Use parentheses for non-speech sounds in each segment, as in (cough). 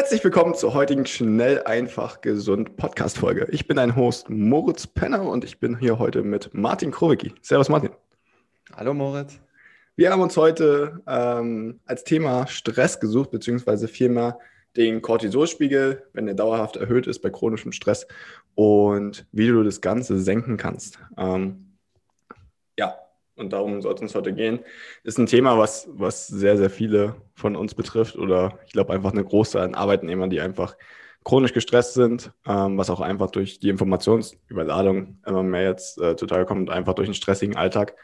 Herzlich willkommen zur heutigen Schnell, einfach, gesund Podcast-Folge. Ich bin dein Host Moritz Penner und ich bin hier heute mit Martin Krowicki. Servus Martin. Hallo Moritz. Wir haben uns heute ähm, als Thema Stress gesucht, beziehungsweise vielmehr den Cortisolspiegel, wenn der dauerhaft erhöht ist bei chronischem Stress und wie du das Ganze senken kannst. Ähm, ja, und darum soll es uns heute gehen, ist ein Thema, was, was sehr, sehr viele von uns betrifft oder ich glaube einfach eine große an Arbeitnehmern, die einfach chronisch gestresst sind, ähm, was auch einfach durch die Informationsüberladung immer mehr jetzt äh, total kommt, einfach durch einen stressigen Alltag,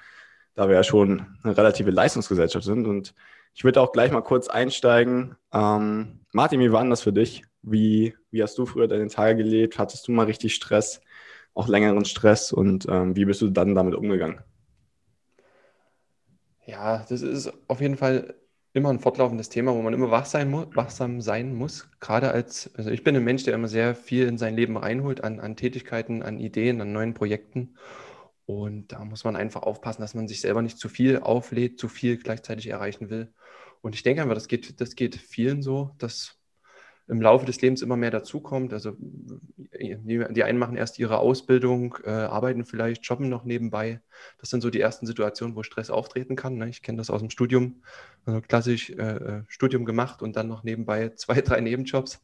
da wir ja schon eine relative Leistungsgesellschaft sind. Und ich würde auch gleich mal kurz einsteigen. Ähm, Martin, wie war denn das für dich? Wie, wie hast du früher deine Tage gelebt? Hattest du mal richtig Stress, auch längeren Stress und ähm, wie bist du dann damit umgegangen? Ja, das ist auf jeden Fall immer ein fortlaufendes Thema, wo man immer wach sein wachsam sein muss. Gerade als, also ich bin ein Mensch, der immer sehr viel in sein Leben reinholt an, an Tätigkeiten, an Ideen, an neuen Projekten. Und da muss man einfach aufpassen, dass man sich selber nicht zu viel auflädt, zu viel gleichzeitig erreichen will. Und ich denke einfach, das geht, das geht vielen so, dass im Laufe des Lebens immer mehr dazukommt. Also die einen machen erst ihre Ausbildung, äh, arbeiten vielleicht, jobben noch nebenbei. Das sind so die ersten Situationen, wo Stress auftreten kann. Ne? Ich kenne das aus dem Studium, also klassisch äh, äh Studium gemacht und dann noch nebenbei (laughs) zwei, drei Nebenjobs,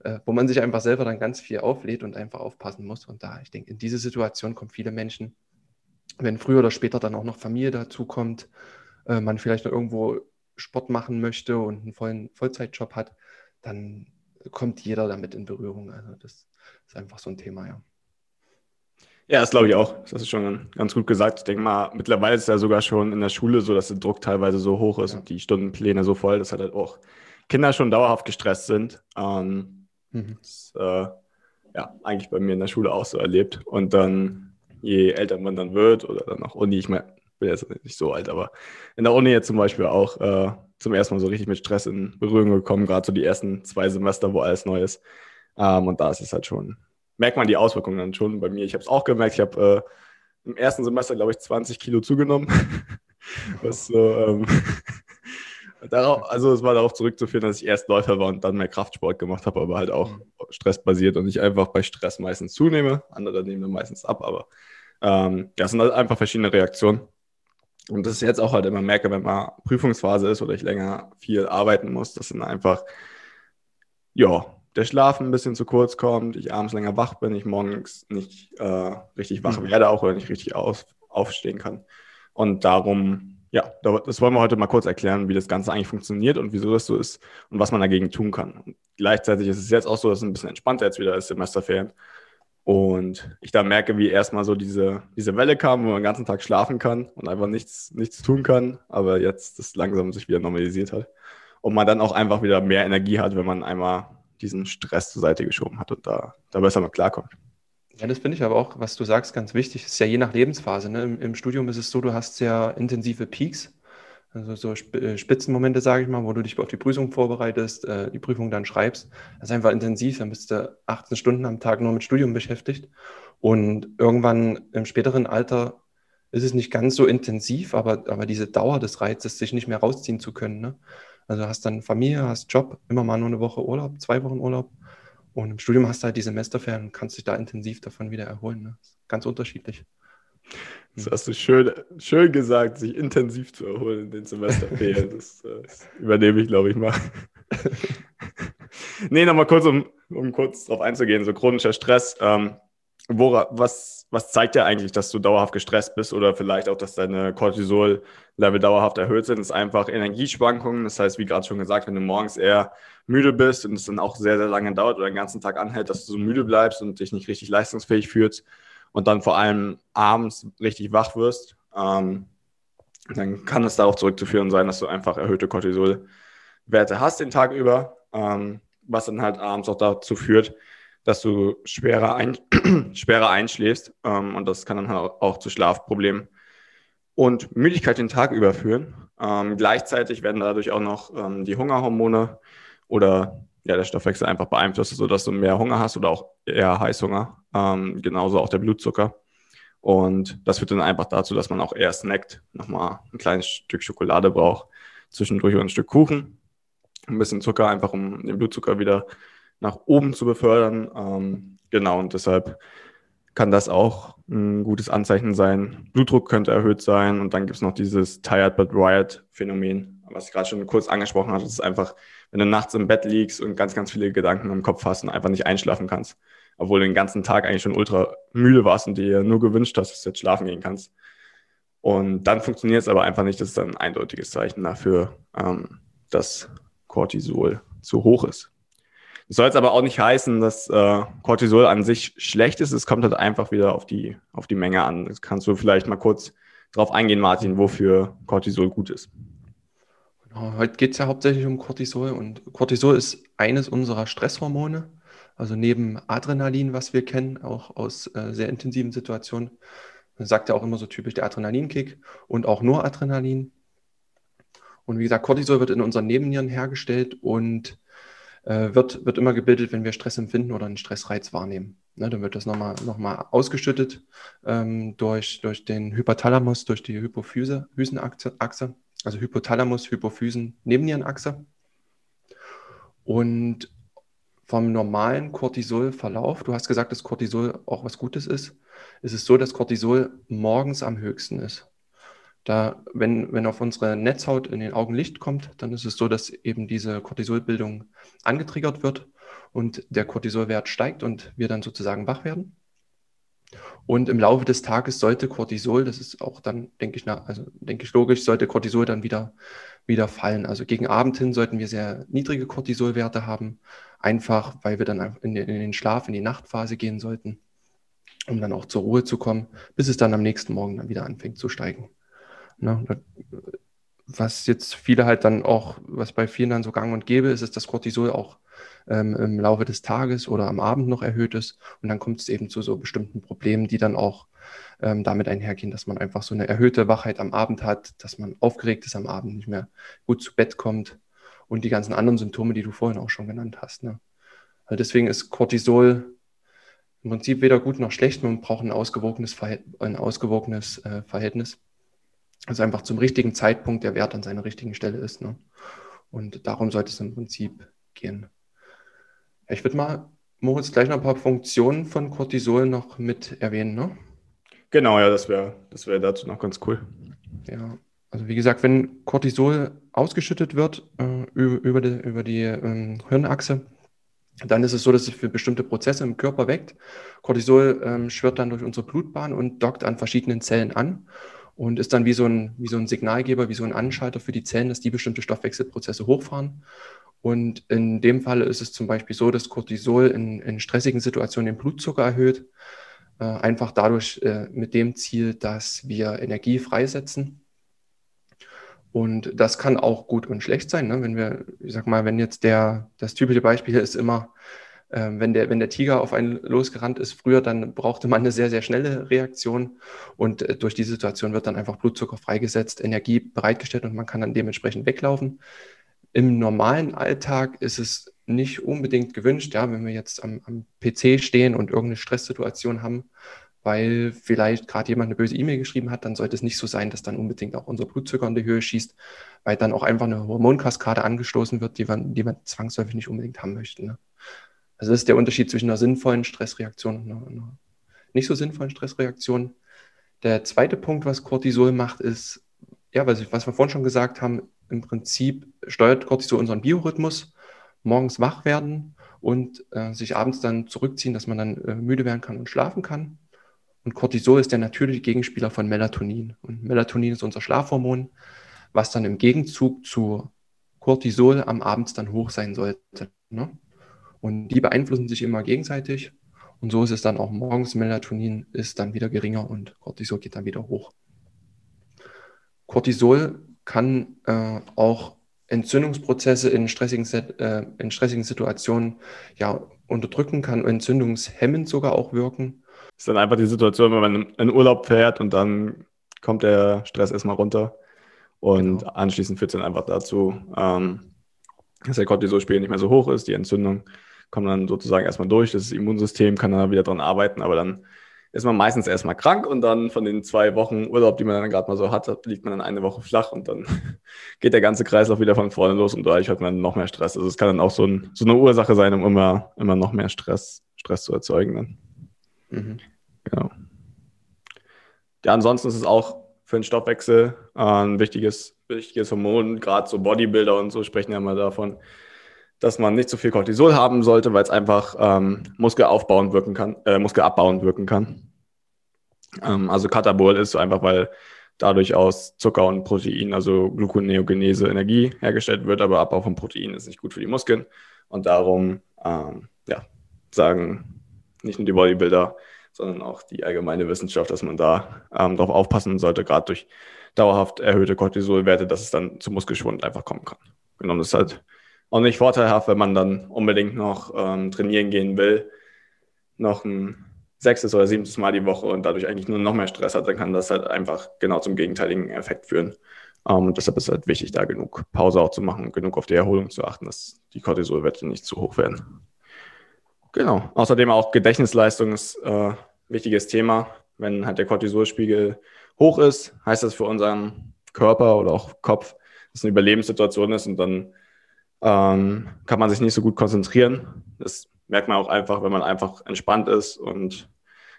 äh, wo man sich einfach selber dann ganz viel auflädt und einfach aufpassen muss. Und da, ich denke, in diese Situation kommen viele Menschen, wenn früher oder später dann auch noch Familie dazukommt, äh, man vielleicht noch irgendwo Sport machen möchte und einen vollen Vollzeitjob hat, dann kommt jeder damit in Berührung. Also das ist einfach so ein Thema, ja. Ja, das glaube ich auch. Das ist schon ganz gut gesagt. Ich denke mal, mittlerweile ist es ja sogar schon in der Schule so, dass der Druck teilweise so hoch ist ja. und die Stundenpläne so voll, dass halt auch Kinder schon dauerhaft gestresst sind. Ähm, mhm. Das äh, ja eigentlich bei mir in der Schule auch so erlebt. Und dann, je älter man dann wird oder dann auch Uni, ich meine, bin jetzt nicht so alt, aber in der Uni jetzt zum Beispiel auch äh, zum ersten Mal so richtig mit Stress in Berührung gekommen, gerade so die ersten zwei Semester, wo alles neu ist. Ähm, und da ist es halt schon, merkt man die Auswirkungen dann schon bei mir. Ich habe es auch gemerkt, ich habe äh, im ersten Semester, glaube ich, 20 Kilo zugenommen. (laughs) Was so, ähm, (laughs) darauf, also es war darauf zurückzuführen, dass ich erst Läufer war und dann mehr Kraftsport gemacht habe, aber halt auch stressbasiert und ich einfach bei Stress meistens zunehme. Andere nehmen dann meistens ab, aber ähm, ja, es sind halt einfach verschiedene Reaktionen. Und das ist jetzt auch halt immer merke, wenn man Prüfungsphase ist oder ich länger viel arbeiten muss, dass dann einfach, ja, der Schlaf ein bisschen zu kurz kommt, ich abends länger wach bin, ich morgens nicht äh, richtig wach mhm. werde auch oder nicht richtig auf, aufstehen kann. Und darum, ja, das wollen wir heute mal kurz erklären, wie das Ganze eigentlich funktioniert und wieso das so ist und was man dagegen tun kann. Und gleichzeitig ist es jetzt auch so, dass es ein bisschen entspannter jetzt wieder ist, Semesterferien. Und ich da merke, wie erstmal so diese, diese Welle kam, wo man den ganzen Tag schlafen kann und einfach nichts, nichts tun kann, aber jetzt das langsam sich wieder normalisiert hat. Und man dann auch einfach wieder mehr Energie hat, wenn man einmal diesen Stress zur Seite geschoben hat und da, da besser mit klarkommt. Ja, das finde ich aber auch, was du sagst, ganz wichtig. Das ist ja je nach Lebensphase. Ne? Im, Im, Studium ist es so, du hast sehr intensive Peaks also so äh, Spitzenmomente, sage ich mal, wo du dich auf die Prüfung vorbereitest, äh, die Prüfung dann schreibst. Das ist einfach intensiv, dann bist du 18 Stunden am Tag nur mit Studium beschäftigt. Und irgendwann im späteren Alter ist es nicht ganz so intensiv, aber, aber diese Dauer des Reizes, sich nicht mehr rausziehen zu können. Ne? Also hast dann Familie, hast Job, immer mal nur eine Woche Urlaub, zwei Wochen Urlaub. Und im Studium hast du halt die Semesterferien und kannst dich da intensiv davon wieder erholen. Ne? Ganz unterschiedlich. Das hast du schön, schön gesagt, sich intensiv zu erholen in den Semesterferien. (laughs) Das, äh, das übernehme ich, glaube ich, mal. nee, nochmal kurz, um, um kurz darauf einzugehen, so chronischer Stress. Ähm, wora, was, was zeigt dir eigentlich, dass du dauerhaft gestresst bist oder vielleicht auch, dass deine Cortisol-Level dauerhaft erhöht sind? Das ist einfach Energieschwankungen. Das heißt, wie gerade schon gesagt, wenn du morgens eher müde bist und es dann auch sehr, sehr lange dauert oder den ganzen Tag anhält, dass du so müde bleibst und dich nicht richtig leistungsfähig fühlst und dann vor allem abends richtig wach wirst, ähm, dann kann es darauf zurückzuführen sein, dass du einfach erhöhte Cortisol Werte hast den Tag über, ähm, was dann halt abends auch dazu führt, dass du schwerer, ein, (clears throat) schwerer einschläfst ähm, und das kann dann halt auch zu Schlafproblemen und Müdigkeit den Tag überführen. Ähm, gleichzeitig werden dadurch auch noch ähm, die Hungerhormone oder ja, der Stoffwechsel einfach beeinflusst, sodass du mehr Hunger hast oder auch eher Heißhunger. Ähm, genauso auch der Blutzucker. Und das führt dann einfach dazu, dass man auch eher snackt, nochmal ein kleines Stück Schokolade braucht, zwischendurch ein Stück Kuchen, ein bisschen Zucker, einfach um den Blutzucker wieder nach oben zu befördern. Ähm, genau, und deshalb kann das auch ein gutes Anzeichen sein. Blutdruck könnte erhöht sein und dann gibt es noch dieses Tired but Wired Phänomen, was ich gerade schon kurz angesprochen hatte. Das ist einfach, wenn du nachts im Bett liegst und ganz, ganz viele Gedanken im Kopf hast und einfach nicht einschlafen kannst, obwohl du den ganzen Tag eigentlich schon ultra müde warst und dir nur gewünscht hast, dass du jetzt schlafen gehen kannst. Und dann funktioniert es aber einfach nicht. Das ist dann ein eindeutiges Zeichen dafür, ähm, dass Cortisol zu hoch ist. Das soll jetzt aber auch nicht heißen, dass äh, Cortisol an sich schlecht ist. Es kommt halt einfach wieder auf die, auf die Menge an. Das kannst du vielleicht mal kurz drauf eingehen, Martin, wofür Cortisol gut ist. Heute geht es ja hauptsächlich um Cortisol und Cortisol ist eines unserer Stresshormone. Also neben Adrenalin, was wir kennen, auch aus äh, sehr intensiven Situationen. Man sagt ja auch immer so typisch der Adrenalinkick und auch nur Adrenalin. Und wie gesagt, Cortisol wird in unseren Nebennieren hergestellt und äh, wird, wird immer gebildet, wenn wir Stress empfinden oder einen Stressreiz wahrnehmen. Ne, dann wird das nochmal noch mal ausgeschüttet ähm, durch, durch den Hypothalamus, durch die Hypophysenachse, also Hypothalamus, Hypophysen, Nebennierenachse. Und vom normalen Cortisolverlauf, du hast gesagt, dass Cortisol auch was Gutes ist, ist es so, dass Cortisol morgens am höchsten ist. Da, wenn, wenn auf unsere Netzhaut in den Augen Licht kommt, dann ist es so, dass eben diese Cortisolbildung angetriggert wird und der Cortisolwert steigt und wir dann sozusagen wach werden. Und im Laufe des Tages sollte Cortisol, das ist auch dann, denke ich, na, also denke ich logisch, sollte Cortisol dann wieder, wieder fallen. Also gegen Abend hin sollten wir sehr niedrige Cortisolwerte haben, einfach weil wir dann in den, in den Schlaf, in die Nachtphase gehen sollten, um dann auch zur Ruhe zu kommen, bis es dann am nächsten Morgen dann wieder anfängt zu steigen. Ne? Was jetzt viele halt dann auch, was bei vielen dann so gang und gäbe ist, ist, dass Cortisol auch ähm, im Laufe des Tages oder am Abend noch erhöht ist. Und dann kommt es eben zu so bestimmten Problemen, die dann auch ähm, damit einhergehen, dass man einfach so eine erhöhte Wachheit am Abend hat, dass man aufgeregt ist am Abend, nicht mehr gut zu Bett kommt und die ganzen anderen Symptome, die du vorhin auch schon genannt hast. Ne? Also deswegen ist Cortisol im Prinzip weder gut noch schlecht, man braucht ein ausgewogenes, Verhält ein ausgewogenes äh, Verhältnis also einfach zum richtigen Zeitpunkt der Wert an seiner richtigen Stelle ist. Ne? Und darum sollte es im Prinzip gehen. Ich würde mal, Moritz, gleich noch ein paar Funktionen von Cortisol noch mit erwähnen. Ne? Genau, ja, das wäre das wär dazu noch ganz cool. Ja, also wie gesagt, wenn Cortisol ausgeschüttet wird äh, über, die, über die ähm, Hirnachse, dann ist es so, dass es für bestimmte Prozesse im Körper weckt. Cortisol ähm, schwirrt dann durch unsere Blutbahn und dockt an verschiedenen Zellen an und ist dann wie so, ein, wie so ein Signalgeber, wie so ein Anschalter für die Zellen, dass die bestimmte Stoffwechselprozesse hochfahren. Und in dem Fall ist es zum Beispiel so, dass Cortisol in, in stressigen Situationen den Blutzucker erhöht, äh, einfach dadurch äh, mit dem Ziel, dass wir Energie freisetzen. Und das kann auch gut und schlecht sein. Ne? Wenn wir, ich sag mal, wenn jetzt der, das typische Beispiel ist immer, ähm, wenn, der, wenn der Tiger auf einen losgerannt ist früher, dann brauchte man eine sehr, sehr schnelle Reaktion und äh, durch die Situation wird dann einfach Blutzucker freigesetzt, Energie bereitgestellt und man kann dann dementsprechend weglaufen. Im normalen Alltag ist es nicht unbedingt gewünscht, ja, wenn wir jetzt am, am PC stehen und irgendeine Stresssituation haben, weil vielleicht gerade jemand eine böse E-Mail geschrieben hat, dann sollte es nicht so sein, dass dann unbedingt auch unser Blutzucker in die Höhe schießt, weil dann auch einfach eine Hormonkaskade angestoßen wird, die wir, die wir zwangsläufig nicht unbedingt haben möchten. Ne? Also das ist der Unterschied zwischen einer sinnvollen Stressreaktion und einer, einer nicht so sinnvollen Stressreaktion. Der zweite Punkt, was Cortisol macht, ist, ja, was, was wir vorhin schon gesagt haben, im Prinzip steuert Cortisol unseren Biorhythmus, morgens wach werden und äh, sich abends dann zurückziehen, dass man dann äh, müde werden kann und schlafen kann. Und Cortisol ist der natürliche Gegenspieler von Melatonin. Und Melatonin ist unser Schlafhormon, was dann im Gegenzug zu Cortisol am Abend dann hoch sein sollte. Ne? Und die beeinflussen sich immer gegenseitig. Und so ist es dann auch morgens. Melatonin ist dann wieder geringer und Cortisol geht dann wieder hoch. Cortisol kann äh, auch Entzündungsprozesse in stressigen, äh, in stressigen Situationen ja, unterdrücken kann, entzündungshemmend sogar auch wirken. Das ist dann einfach die Situation, wenn man in Urlaub fährt und dann kommt der Stress erstmal runter und genau. anschließend führt es dann einfach dazu, ähm, dass der Cortisolspiegel nicht mehr so hoch ist, die Entzündung kommt dann sozusagen erstmal durch, das Immunsystem kann dann wieder dran arbeiten, aber dann ist man meistens erstmal krank und dann von den zwei Wochen Urlaub, die man dann gerade mal so hat, liegt man dann eine Woche flach und dann (laughs) geht der ganze Kreislauf wieder von vorne los und dadurch hat man noch mehr Stress. Also es kann dann auch so, ein, so eine Ursache sein, um immer, immer noch mehr Stress, Stress zu erzeugen. Dann. Mhm. Genau. Ja, ansonsten ist es auch für den Stoffwechsel äh, ein wichtiges, wichtiges Hormon. Gerade so Bodybuilder und so sprechen ja mal davon, dass man nicht zu so viel Cortisol haben sollte, weil es einfach ähm, muskelaufbauend wirken kann, äh, muskelabbauend wirken kann. Ähm, also Katabol ist einfach, weil dadurch aus Zucker und Protein, also Gluconeogenese, Energie hergestellt wird, aber Abbau von Protein ist nicht gut für die Muskeln. Und darum ähm, ja, sagen nicht nur die Bodybuilder, sondern auch die allgemeine Wissenschaft, dass man da ähm, darauf aufpassen sollte, gerade durch dauerhaft erhöhte Cortisolwerte, dass es dann zu Muskelschwund einfach kommen kann. Genau, das ist halt auch nicht vorteilhaft, wenn man dann unbedingt noch ähm, trainieren gehen will, noch ein sechstes oder siebtes Mal die Woche und dadurch eigentlich nur noch mehr Stress hat, dann kann das halt einfach genau zum gegenteiligen Effekt führen. Ähm, und deshalb ist es halt wichtig, da genug Pause auch zu machen, genug auf die Erholung zu achten, dass die Cortisolwerte nicht zu hoch werden. Genau. Außerdem auch Gedächtnisleistung ist äh, wichtiges Thema. Wenn halt der Cortisolspiegel hoch ist, heißt das für unseren Körper oder auch Kopf, dass es eine Überlebenssituation ist und dann ähm, kann man sich nicht so gut konzentrieren. Das merkt man auch einfach, wenn man einfach entspannt ist und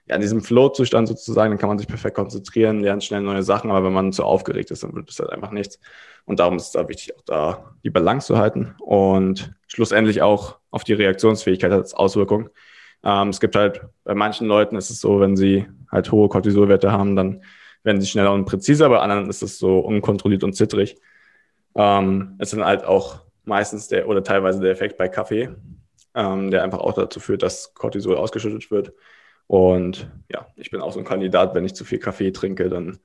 ja, in diesem Flow-Zustand sozusagen, dann kann man sich perfekt konzentrieren, lernt schnell neue Sachen, aber wenn man zu aufgeregt ist, dann wird es halt einfach nichts. Und darum ist es da wichtig, auch da die Balance zu halten und schlussendlich auch auf die Reaktionsfähigkeit als Auswirkung. Ähm, es gibt halt, bei manchen Leuten ist es so, wenn sie halt hohe Cortisolwerte haben, dann werden sie schneller und präziser, bei anderen ist es so unkontrolliert und zittrig. Ähm, es sind halt auch meistens der oder teilweise der Effekt bei Kaffee, ähm, der einfach auch dazu führt, dass Cortisol ausgeschüttet wird. Und ja, ich bin auch so ein Kandidat, wenn ich zu viel Kaffee trinke, dann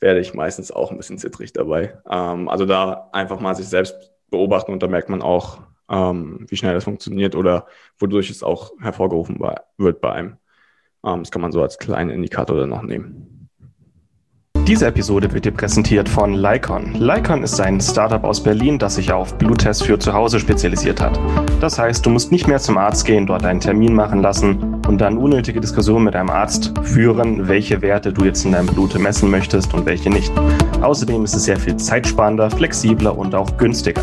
werde ich meistens auch ein bisschen zittrig dabei. Ähm, also da einfach mal sich selbst beobachten und da merkt man auch, ähm, wie schnell das funktioniert oder wodurch es auch hervorgerufen wird bei einem. Ähm, das kann man so als kleinen Indikator dann noch nehmen. Diese Episode wird dir präsentiert von Lycon. Lycon ist ein Startup aus Berlin, das sich auf Bluttests für zu Hause spezialisiert hat. Das heißt, du musst nicht mehr zum Arzt gehen, dort einen Termin machen lassen und dann unnötige Diskussionen mit deinem Arzt führen, welche Werte du jetzt in deinem Blut messen möchtest und welche nicht. Außerdem ist es sehr viel zeitsparender, flexibler und auch günstiger.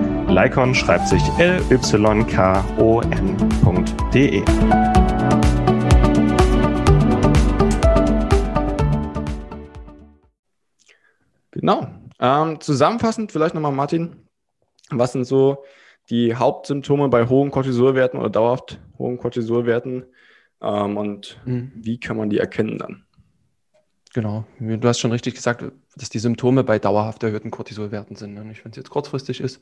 Lycon schreibt sich L-Y-K-O-N.de. Genau. Ähm, zusammenfassend vielleicht nochmal, Martin, was sind so die Hauptsymptome bei hohen Cortisolwerten oder dauerhaft hohen Cortisolwerten ähm, und mhm. wie kann man die erkennen dann? Genau, du hast schon richtig gesagt, dass die Symptome bei dauerhaft erhöhten Cortisolwerten sind. Und wenn es jetzt kurzfristig ist,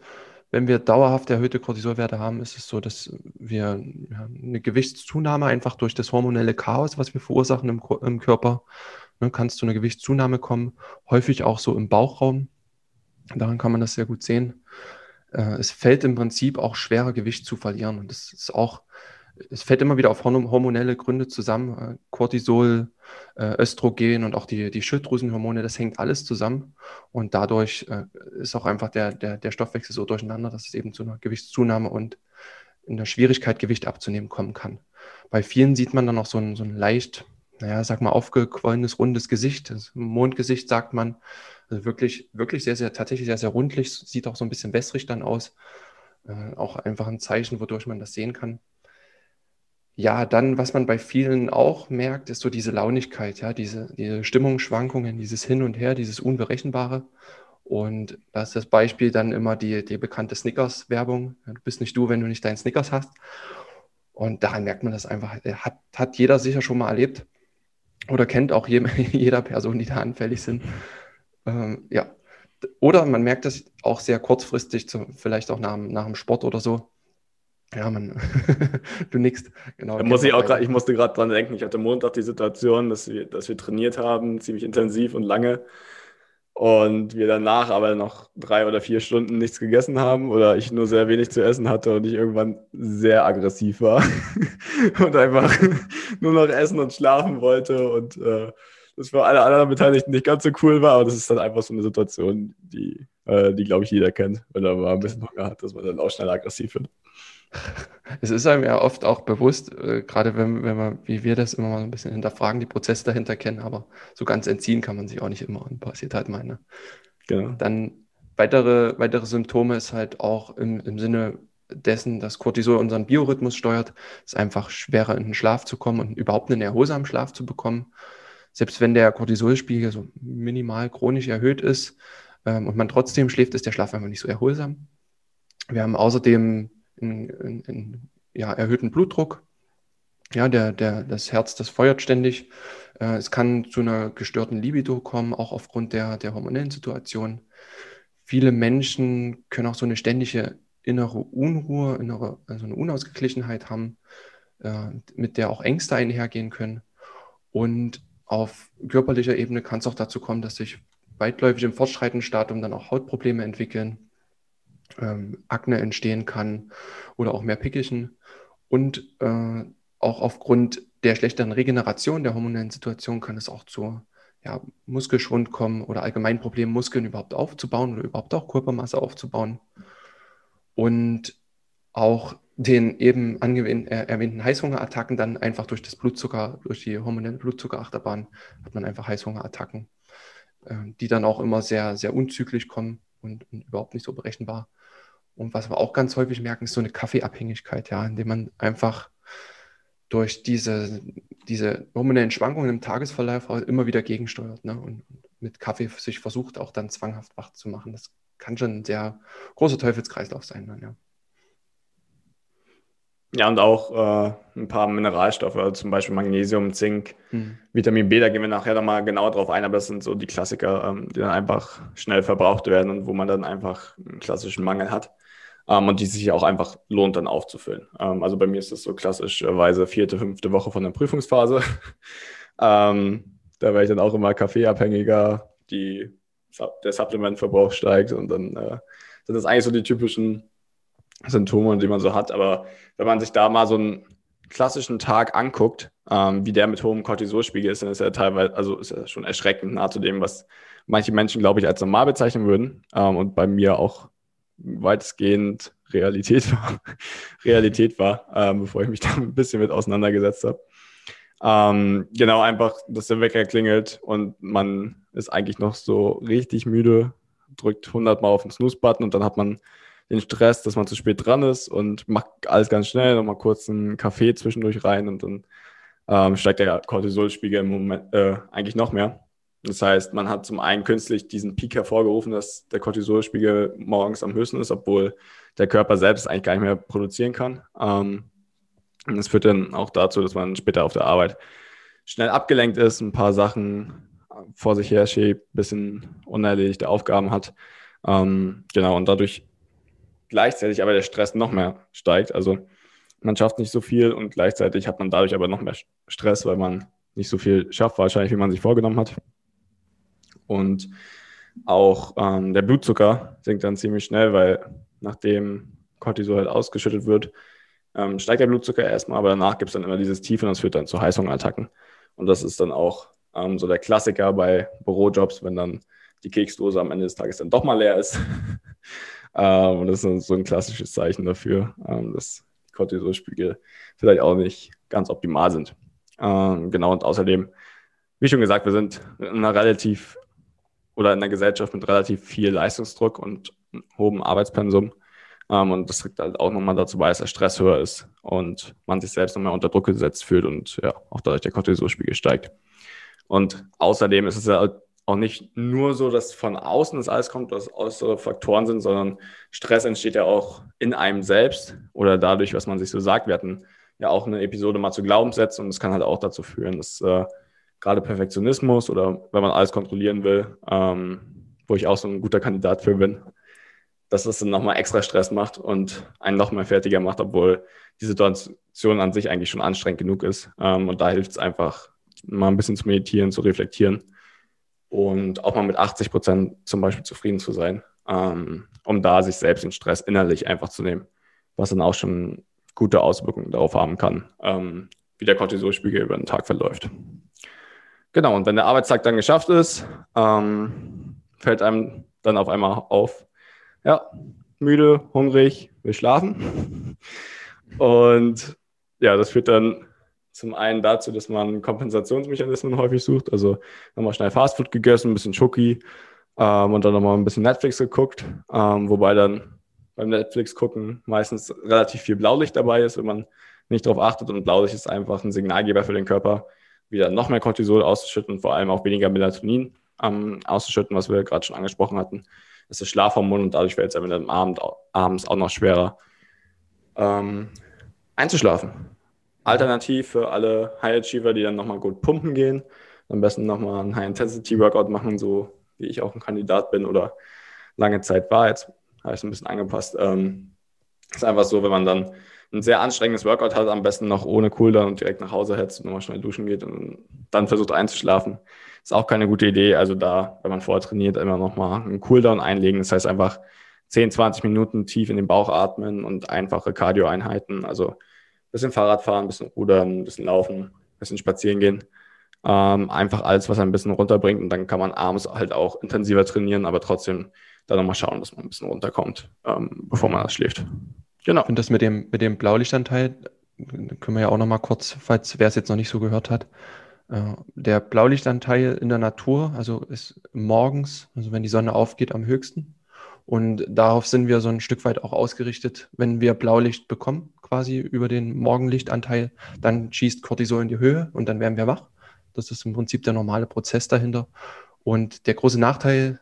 wenn wir dauerhaft erhöhte Cortisolwerte haben, ist es so, dass wir ja, eine Gewichtszunahme einfach durch das hormonelle Chaos, was wir verursachen im, im Körper, ne, kann es zu einer Gewichtszunahme kommen, häufig auch so im Bauchraum. Daran kann man das sehr gut sehen. äh, es fällt im Prinzip auch schwerer, Gewicht zu verlieren. Und das ist auch, es fällt immer wieder auf hormonelle Gründe zusammen. Äh, Cortisol, äh, Östrogen und auch die, die Schilddrüsenhormone, das hängt alles zusammen. Und dadurch äh, ist auch einfach der, der, der Stoffwechsel so durcheinander, dass es eben zu einer Gewichtszunahme und in der Schwierigkeit, Gewicht abzunehmen, kommen kann. Bei vielen sieht man dann auch so ein, so ein leicht, naja, sag mal, aufgequollenes, rundes Gesicht. Das Mondgesicht sagt man. Also wirklich, wirklich sehr, sehr, tatsächlich sehr, sehr rundlich. Sieht auch so ein bisschen wässrig dann aus. Äh, auch einfach ein Zeichen, wodurch man das sehen kann. Ja, dann, was man bei vielen auch merkt, ist so diese Launigkeit, ja, diese, diese Stimmungsschwankungen, dieses Hin und Her, dieses Unberechenbare. Und da ist das Beispiel dann immer die, die bekannte Snickers-Werbung. Du bist nicht du, wenn du nicht deinen Snickers hast. Und daran merkt man das einfach. Hat, hat jeder sicher schon mal erlebt oder kennt auch (laughs) jeder Person, die da anfällig sind. Ähm, ja. Oder man merkt das auch sehr kurzfristig, zu, vielleicht auch nach, nach dem Sport oder so. Ja, man, (laughs) du nickst. Genau. Da muss ich, auch grad, ich musste gerade dran denken, ich hatte Montag die Situation, dass wir, dass wir trainiert haben, ziemlich intensiv und lange und wir danach aber noch drei oder vier Stunden nichts gegessen haben oder ich nur sehr wenig zu essen hatte und ich irgendwann sehr aggressiv war (laughs) und einfach (laughs) nur noch essen und schlafen wollte und äh, das für alle anderen Beteiligten nicht ganz so cool war, aber das ist dann einfach so eine Situation, die, äh, die glaube ich, jeder kennt, wenn er mal ein bisschen Hunger hat, dass man dann auch schnell aggressiv wird. (laughs) Es ist einem ja oft auch bewusst, äh, gerade wenn, wenn man, wie wir das immer mal so ein bisschen hinterfragen, die Prozesse dahinter kennen, aber so ganz entziehen kann man sich auch nicht immer und passiert halt mal. Ne? Genau. Dann weitere, weitere Symptome ist halt auch im, im Sinne dessen, dass Cortisol unseren Biorhythmus steuert, ist einfach schwerer in den Schlaf zu kommen und überhaupt einen erholsamen Schlaf zu bekommen. Selbst wenn der Cortisolspiegel so minimal chronisch erhöht ist ähm, und man trotzdem schläft, ist der Schlaf einfach nicht so erholsam. Wir haben außerdem einen, einen ja, erhöhten Blutdruck. Ja, der, der, das Herz, das feuert ständig. Äh, es kann zu einer gestörten Libido kommen, auch aufgrund der, der hormonellen Situation. Viele Menschen können auch so eine ständige innere Unruhe, innere, also eine Unausgeglichenheit haben, äh, mit der auch Ängste einhergehen können. Und auf körperlicher Ebene kann es auch dazu kommen, dass sich weitläufig im fortschreitenden Stadium dann auch Hautprobleme entwickeln ähm, Akne entstehen kann oder auch mehr Pickelchen. Und äh, auch aufgrund der schlechteren Regeneration der hormonellen Situation kann es auch zu ja, Muskelschwund kommen oder allgemein Problemen, Muskeln überhaupt aufzubauen oder überhaupt auch Körpermasse aufzubauen. Und auch den eben äh, erwähnten Heißhungerattacken dann einfach durch das Blutzucker, durch die hormonelle Blutzuckerachterbahn hat man einfach Heißhungerattacken, äh, die dann auch immer sehr, sehr unzüglich kommen und, und überhaupt nicht so berechenbar. Und was wir auch ganz häufig merken, ist so eine Kaffeeabhängigkeit, ja, indem man einfach durch diese, diese hormonellen Schwankungen im Tagesverlauf immer wieder gegensteuert ne? und mit Kaffee sich versucht, auch dann zwanghaft wach zu machen. Das kann schon ein sehr großer Teufelskreislauf sein. Dann, ja. Ja, und auch äh, ein paar Mineralstoffe, also zum Beispiel Magnesium, Zink, hm. Vitamin B, da gehen wir nachher nochmal genauer drauf ein, aber das sind so die Klassiker, ähm, die dann einfach schnell verbraucht werden und wo man dann einfach einen klassischen Mangel hat ähm, und die sich auch einfach lohnt, dann aufzufüllen. Ähm, also bei mir ist das so klassischerweise vierte, fünfte Woche von der Prüfungsphase. (laughs) ähm, da werde ich dann auch immer kaffeeabhängiger, die, der Supplementverbrauch steigt und dann äh, sind das eigentlich so die typischen Symptome, die man so hat. Aber wenn man sich da mal so einen klassischen Tag anguckt, ähm, wie der mit hohem Cortisolspiegel ist, dann ist er teilweise, also ist er schon erschreckend nah zu dem, was manche Menschen, glaube ich, als normal bezeichnen würden. Ähm, und bei mir auch weitestgehend Realität war, (laughs) Realität war ähm, bevor ich mich (laughs) da ein bisschen mit auseinandergesetzt habe. Ähm, genau, einfach, dass der Wecker klingelt und man ist eigentlich noch so richtig müde, drückt 100 Mal auf den Snooze-Button und dann hat man den Stress, dass man zu spät dran ist und macht alles ganz schnell, nochmal kurz einen Kaffee zwischendurch rein und dann ähm, steigt der Cortisolspiegel im Moment äh, eigentlich noch mehr. Das heißt, man hat zum einen künstlich diesen Peak hervorgerufen, dass der Cortisolspiegel morgens am höchsten ist, obwohl der Körper selbst eigentlich gar nicht mehr produzieren kann. Ähm, und das führt dann auch dazu, dass man später auf der Arbeit schnell abgelenkt ist, ein paar Sachen vor sich her schiebt, ein bisschen unerledigte Aufgaben hat. Ähm, genau, und dadurch gleichzeitig aber der Stress noch mehr steigt. Also man schafft nicht so viel und gleichzeitig hat man dadurch aber noch mehr Stress, weil man nicht so viel schafft, wahrscheinlich, wie man sich vorgenommen hat. Und auch ähm, der Blutzucker sinkt dann ziemlich schnell, weil nachdem Cortisol halt ausgeschüttet wird, ähm, steigt der Blutzucker erstmal, aber danach gibt es dann immer dieses Tief und das führt dann zu Heißhungerattacken. Und das ist dann auch ähm, so der Klassiker bei Bürojobs, wenn dann die Keksdose am Ende des Tages dann doch mal leer ist. (laughs) ähm, und das ist so ein klassisches Zeichen dafür, ähm, dass Cortisolspiegel vielleicht auch nicht ganz optimal sind. Ähm, genau, und außerdem, wie schon gesagt, wir sind in einer relativ oder in einer Gesellschaft mit relativ viel Leistungsdruck und hohem Arbeitspensum. Ähm, und das trägt halt auch nochmal dazu bei, dass der Stress höher ist und man sich selbst nochmal unter Druck gesetzt fühlt und ja, auch dadurch der Cortisolspiegel steigt. Und außerdem ist es ja auch nicht nur so, dass von außen das alles kommt, dass äußere Faktoren sind, sondern Stress entsteht ja auch in einem selbst oder dadurch, was man sich so sagt. Wir hatten ja auch eine Episode mal zu Glaubenssätzen und es kann halt auch dazu führen, dass äh, gerade Perfektionismus oder wenn man alles kontrollieren will, ähm, wo ich auch so ein guter Kandidat für bin, dass das dann nochmal extra Stress macht und einen noch mehr fertiger macht, obwohl die Situation an sich eigentlich schon anstrengend genug ist. Ähm, und da hilft es einfach, mal ein bisschen zu meditieren, zu reflektieren und auch mal mit 80 Prozent zum Beispiel zufrieden zu sein, ähm, um da sich selbst den Stress innerlich einfach zu nehmen, was dann auch schon gute Auswirkungen darauf haben kann, ähm, wie der Cortisolspiegel über den Tag verläuft. Genau, und wenn der Arbeitstag dann geschafft ist, ähm, fällt einem dann auf einmal auf, ja, müde, hungrig, will schlafen. Und ja, das führt dann zum einen dazu, dass man Kompensationsmechanismen häufig sucht. Also nochmal schnell Fastfood gegessen, ein bisschen Schoki ähm, und dann nochmal ein bisschen Netflix geguckt. Ähm, wobei dann beim Netflix gucken meistens relativ viel Blaulicht dabei ist, wenn man nicht darauf achtet. Und Blaulicht ist einfach ein Signalgeber für den Körper, wieder noch mehr Cortisol auszuschütten und vor allem auch weniger Melatonin ähm, auszuschütten, was wir gerade schon angesprochen hatten. Das ist Schlafhormon und dadurch fällt es einem Abend, abends auch noch schwerer ähm, einzuschlafen. Alternativ für alle High Achiever, die dann nochmal gut pumpen gehen, am besten nochmal einen High-Intensity-Workout machen, so wie ich auch ein Kandidat bin oder lange Zeit war. Jetzt habe ich es ein bisschen angepasst. Ähm, ist einfach so, wenn man dann ein sehr anstrengendes Workout hat, am besten noch ohne Cooldown und direkt nach Hause hetzt und nochmal schnell duschen geht und dann versucht einzuschlafen. Ist auch keine gute Idee. Also da, wenn man vorher trainiert, immer nochmal einen Cooldown einlegen. Das heißt einfach 10, 20 Minuten tief in den Bauch atmen und einfache Cardio-Einheiten. Also ein bisschen Fahrrad fahren, ein bisschen rudern, ein bisschen laufen, ein bisschen spazieren gehen. Ähm, einfach alles, was ein bisschen runterbringt. Und dann kann man abends halt auch intensiver trainieren, aber trotzdem da nochmal schauen, dass man ein bisschen runterkommt, ähm, bevor man das schläft. Genau. Und das mit dem, mit dem Blaulichtanteil, können wir ja auch noch mal kurz, falls wer es jetzt noch nicht so gehört hat, äh, der Blaulichtanteil in der Natur, also ist morgens, also wenn die Sonne aufgeht, am höchsten. Und darauf sind wir so ein Stück weit auch ausgerichtet. Wenn wir Blaulicht bekommen, quasi über den Morgenlichtanteil, dann schießt Cortisol in die Höhe und dann werden wir wach. Das ist im Prinzip der normale Prozess dahinter. Und der große Nachteil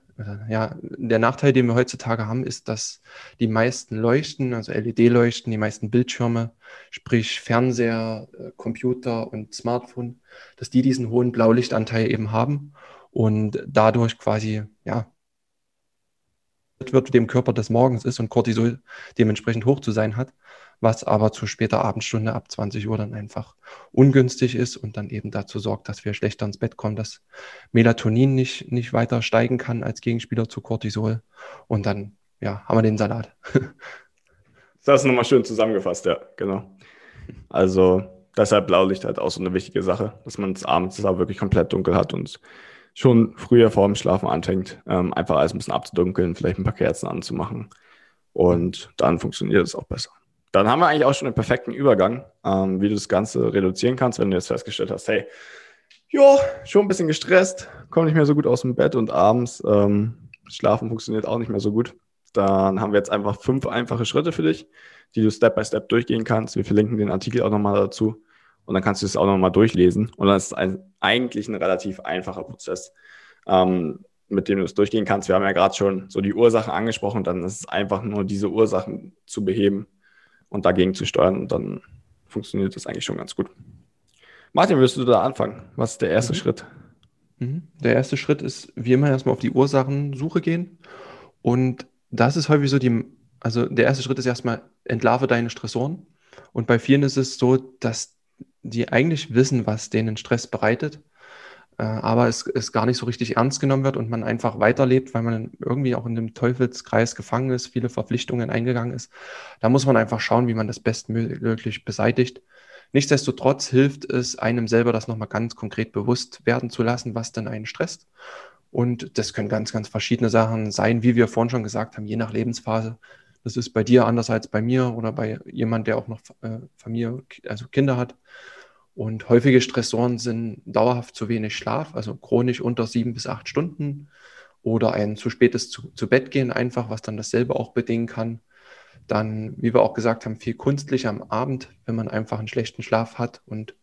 ja, der Nachteil, den wir heutzutage haben, ist, dass die meisten Leuchten, also LED-Leuchten, die meisten Bildschirme, sprich Fernseher, äh, Computer und Smartphone, dass die diesen hohen Blaulichtanteil eben haben und dadurch quasi, ja, wird dem Körper des Morgens ist und Cortisol dementsprechend hoch zu sein hat was aber zu später Abendstunde ab 20 Uhr dann einfach ungünstig ist und dann eben dazu sorgt, dass wir schlechter ins Bett kommen, dass Melatonin nicht, nicht weiter steigen kann als Gegenspieler zu Cortisol. Und dann, ja, haben wir den Salat. (laughs) das ist nochmal schön zusammengefasst, ja, genau. Also deshalb Blaulicht halt auch so eine wichtige Sache, dass man es abends auch wirklich komplett dunkel hat und schon früher vor dem Schlafen anfängt, ähm, einfach alles ein bisschen abzudunkeln, vielleicht ein paar Kerzen anzumachen. Und dann funktioniert es auch besser. Dann haben wir eigentlich auch schon einen perfekten Übergang, ähm, wie du das Ganze reduzieren kannst, wenn du jetzt festgestellt hast, hey, ja, schon ein bisschen gestresst, komme nicht mehr so gut aus dem Bett und abends ähm, Schlafen funktioniert auch nicht mehr so gut. Dann haben wir jetzt einfach fünf einfache Schritte für dich, die du Step by Step durchgehen kannst. Wir verlinken den Artikel auch nochmal dazu und dann kannst du es auch nochmal durchlesen. Und dann ist es ein, eigentlich ein relativ einfacher Prozess, ähm, mit dem du es durchgehen kannst. Wir haben ja gerade schon so die Ursachen angesprochen, dann ist es einfach nur diese Ursachen zu beheben und dagegen zu steuern. Und dann funktioniert das eigentlich schon ganz gut. Martin, wirst du da anfangen? Was ist der erste mhm. Schritt? Mhm. Der erste Schritt ist, wie immer, erstmal auf die Ursachensuche gehen. Und das ist häufig so die, also der erste Schritt ist erstmal, entlarve deine Stressoren. Und bei vielen ist es so, dass die eigentlich wissen, was denen Stress bereitet, aber es, es gar nicht so richtig ernst genommen wird und man einfach weiterlebt, weil man irgendwie auch in dem Teufelskreis gefangen ist, viele Verpflichtungen eingegangen ist. Da muss man einfach schauen, wie man das bestmöglich beseitigt. Nichtsdestotrotz hilft es einem selber, das nochmal ganz konkret bewusst werden zu lassen, was denn einen stresst. Und das können ganz, ganz verschiedene Sachen sein, wie wir vorhin schon gesagt haben, je nach Lebensphase. Das ist bei dir anders als bei mir oder bei jemand, der auch noch äh, Familie, also Kinder hat. Und häufige Stressoren sind dauerhaft zu wenig Schlaf, also chronisch unter sieben bis acht Stunden oder ein zu spätes zu, zu Bett gehen einfach, was dann dasselbe auch bedingen kann. Dann, wie wir auch gesagt haben, viel kunstlich am Abend, wenn man einfach einen schlechten Schlaf hat und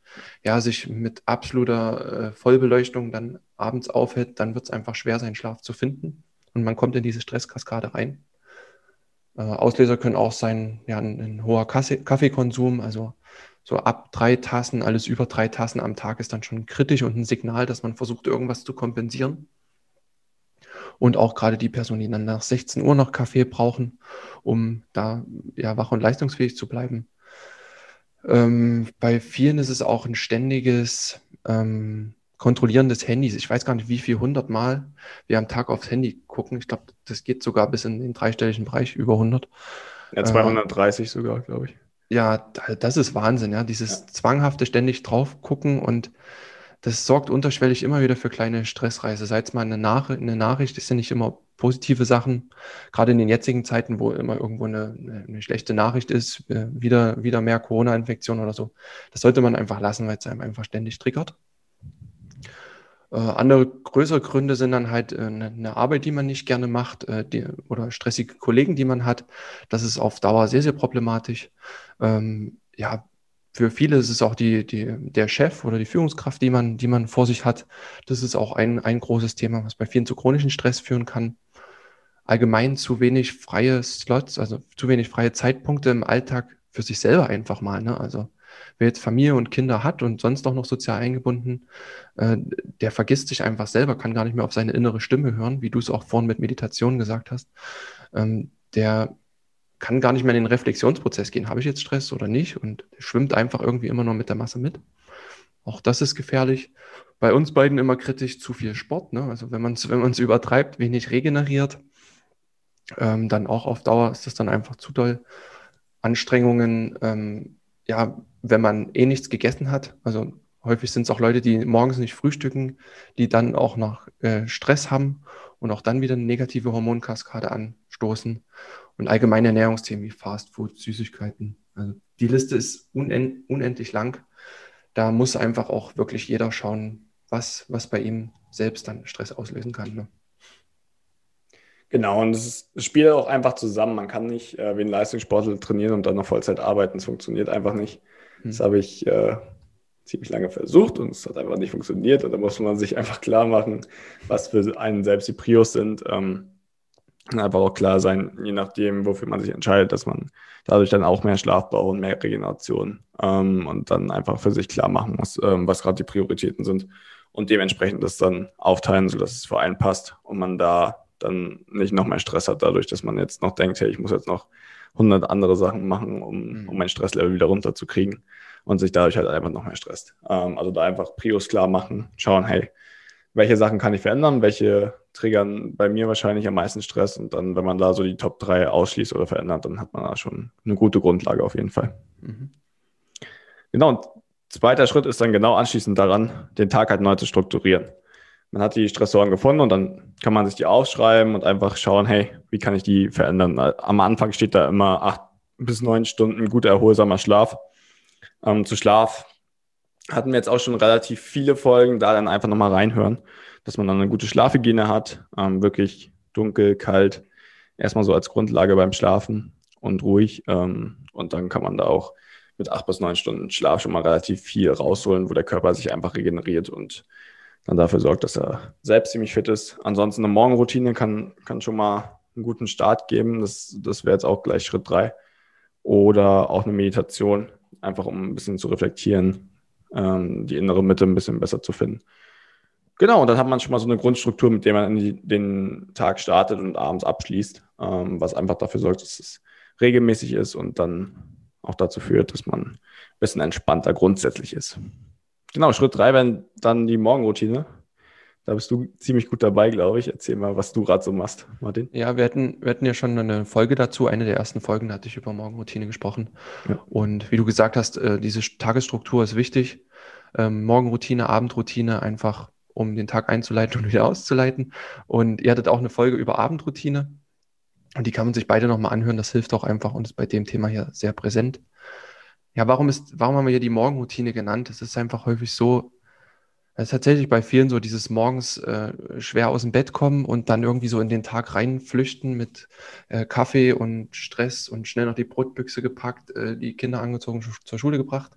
ja, sich mit absoluter äh, Vollbeleuchtung dann abends aufhält, dann wird es einfach schwer, seinen Schlaf zu finden. Und man kommt in diese Stresskaskade rein. Äh, Auslöser können auch sein, ja, ein, ein hoher Kaffeekonsum, also so ab drei Tassen, alles über drei Tassen am Tag ist dann schon kritisch und ein Signal, dass man versucht, irgendwas zu kompensieren. Und auch gerade die Personen, die dann nach 16 Uhr noch Kaffee brauchen, um da ja wach und leistungsfähig zu bleiben. Ähm, bei vielen ist es auch ein ständiges ähm, Kontrollieren des Handys. Ich weiß gar nicht, wie viel hundertmal wir am Tag aufs Handy gucken. Ich glaube, das geht sogar bis in den dreistelligen Bereich, über 100. Ja, 230 sogar, glaube ich. Ja, das ist Wahnsinn, ja. Dieses ja. zwanghafte ständig drauf gucken und das sorgt unterschwellig immer wieder für kleine Stressreise. Sei es mal eine, Nach eine Nachricht, ist ja nicht immer positive Sachen. Gerade in den jetzigen Zeiten, wo immer irgendwo eine, eine, eine schlechte Nachricht ist, äh, wieder, wieder mehr Corona-Infektion oder so. Das sollte man einfach lassen, weil es einem einfach ständig triggert. Äh, andere größere Gründe sind dann halt äh, eine, eine, Arbeit, die man nicht gerne macht äh, die, oder stressige Kollegen, die man hat. Das ist auf Dauer sehr, sehr problematisch. Ähm, ja, für viele ist es auch die, die, der Chef oder die Führungskraft, die man, die man vor sich hat. Das ist auch ein, ein großes Thema, was bei vielen zu chronischen Stress führen kann. Allgemein zu wenig freie Slots, also zu wenig freie Zeitpunkte im Alltag für sich selber einfach mal. Ne? Also wer jetzt Familie und Kinder hat und sonst auch noch sozial eingebunden, äh, der vergisst sich einfach selber, kann gar nicht mehr auf seine innere Stimme hören, wie du es auch vorhin mit Meditation gesagt hast. Ähm, der kann gar nicht mehr in den Reflexionsprozess gehen. Habe ich jetzt Stress oder nicht? Und schwimmt einfach irgendwie immer noch mit der Masse mit. Auch das ist gefährlich. Bei uns beiden immer kritisch zu viel Sport. Ne? Also wenn man es wenn übertreibt, wenig regeneriert, ähm, dann auch auf Dauer ist das dann einfach zu doll. Anstrengungen, ähm, ja, wenn man eh nichts gegessen hat, also häufig sind es auch Leute, die morgens nicht frühstücken, die dann auch noch äh, Stress haben und auch dann wieder eine negative Hormonkaskade anstoßen und allgemeine Ernährungsthemen wie Fastfood, Süßigkeiten. Also die Liste ist unend, unendlich lang. Da muss einfach auch wirklich jeder schauen, was, was bei ihm selbst dann Stress auslösen kann. Ne? Genau, und es spielt auch einfach zusammen. Man kann nicht äh, wie ein Leistungssportler trainieren und dann noch Vollzeit arbeiten. Es funktioniert einfach nicht. Hm. Das habe ich äh, ziemlich lange versucht und es hat einfach nicht funktioniert. Und da muss man sich einfach klar machen, was für einen selbst die Prios sind. Ähm, einfach auch klar sein, je nachdem, wofür man sich entscheidet, dass man dadurch dann auch mehr Schlaf braucht und mehr Regeneration ähm, und dann einfach für sich klar machen muss, ähm, was gerade die Prioritäten sind und dementsprechend das dann aufteilen, sodass es für einen passt und man da dann nicht noch mehr Stress hat, dadurch, dass man jetzt noch denkt, hey, ich muss jetzt noch 100 andere Sachen machen, um, mhm. um mein Stresslevel wieder runterzukriegen und sich dadurch halt einfach noch mehr stresst. Ähm, also da einfach Prios klar machen, schauen, hey, welche Sachen kann ich verändern, welche triggern bei mir wahrscheinlich am meisten Stress und dann, wenn man da so die Top 3 ausschließt oder verändert, dann hat man da schon eine gute Grundlage auf jeden Fall. Mhm. Genau, und zweiter Schritt ist dann genau anschließend daran, den Tag halt neu zu strukturieren man hat die Stressoren gefunden und dann kann man sich die aufschreiben und einfach schauen, hey, wie kann ich die verändern? Am Anfang steht da immer acht bis neun Stunden guter, erholsamer Schlaf. Ähm, zu Schlaf hatten wir jetzt auch schon relativ viele Folgen, da dann einfach nochmal reinhören, dass man dann eine gute Schlafhygiene hat, ähm, wirklich dunkel, kalt, erstmal so als Grundlage beim Schlafen und ruhig. Ähm, und dann kann man da auch mit acht bis neun Stunden Schlaf schon mal relativ viel rausholen, wo der Körper sich einfach regeneriert und dann dafür sorgt, dass er selbst ziemlich fit ist. Ansonsten eine Morgenroutine kann, kann schon mal einen guten Start geben. Das, das wäre jetzt auch gleich Schritt drei. Oder auch eine Meditation, einfach um ein bisschen zu reflektieren, ähm, die innere Mitte ein bisschen besser zu finden. Genau, und dann hat man schon mal so eine Grundstruktur, mit der man die, den Tag startet und abends abschließt, ähm, was einfach dafür sorgt, dass es regelmäßig ist und dann auch dazu führt, dass man ein bisschen entspannter grundsätzlich ist. Genau, Schritt drei wäre dann die Morgenroutine. Da bist du ziemlich gut dabei, glaube ich. Erzähl mal, was du gerade so machst, Martin. Ja, wir hatten, wir hatten ja schon eine Folge dazu. Eine der ersten Folgen hatte ich über Morgenroutine gesprochen. Ja. Und wie du gesagt hast, äh, diese Tagesstruktur ist wichtig. Ähm, Morgenroutine, Abendroutine, einfach um den Tag einzuleiten und wieder auszuleiten. Und ihr hattet auch eine Folge über Abendroutine. Und die kann man sich beide nochmal anhören. Das hilft auch einfach und ist bei dem Thema hier sehr präsent. Ja, warum ist, warum haben wir hier die Morgenroutine genannt? Es ist einfach häufig so, es ist tatsächlich bei vielen so dieses morgens äh, schwer aus dem Bett kommen und dann irgendwie so in den Tag reinflüchten mit äh, Kaffee und Stress und schnell noch die Brotbüchse gepackt, äh, die Kinder angezogen, zur Schule gebracht.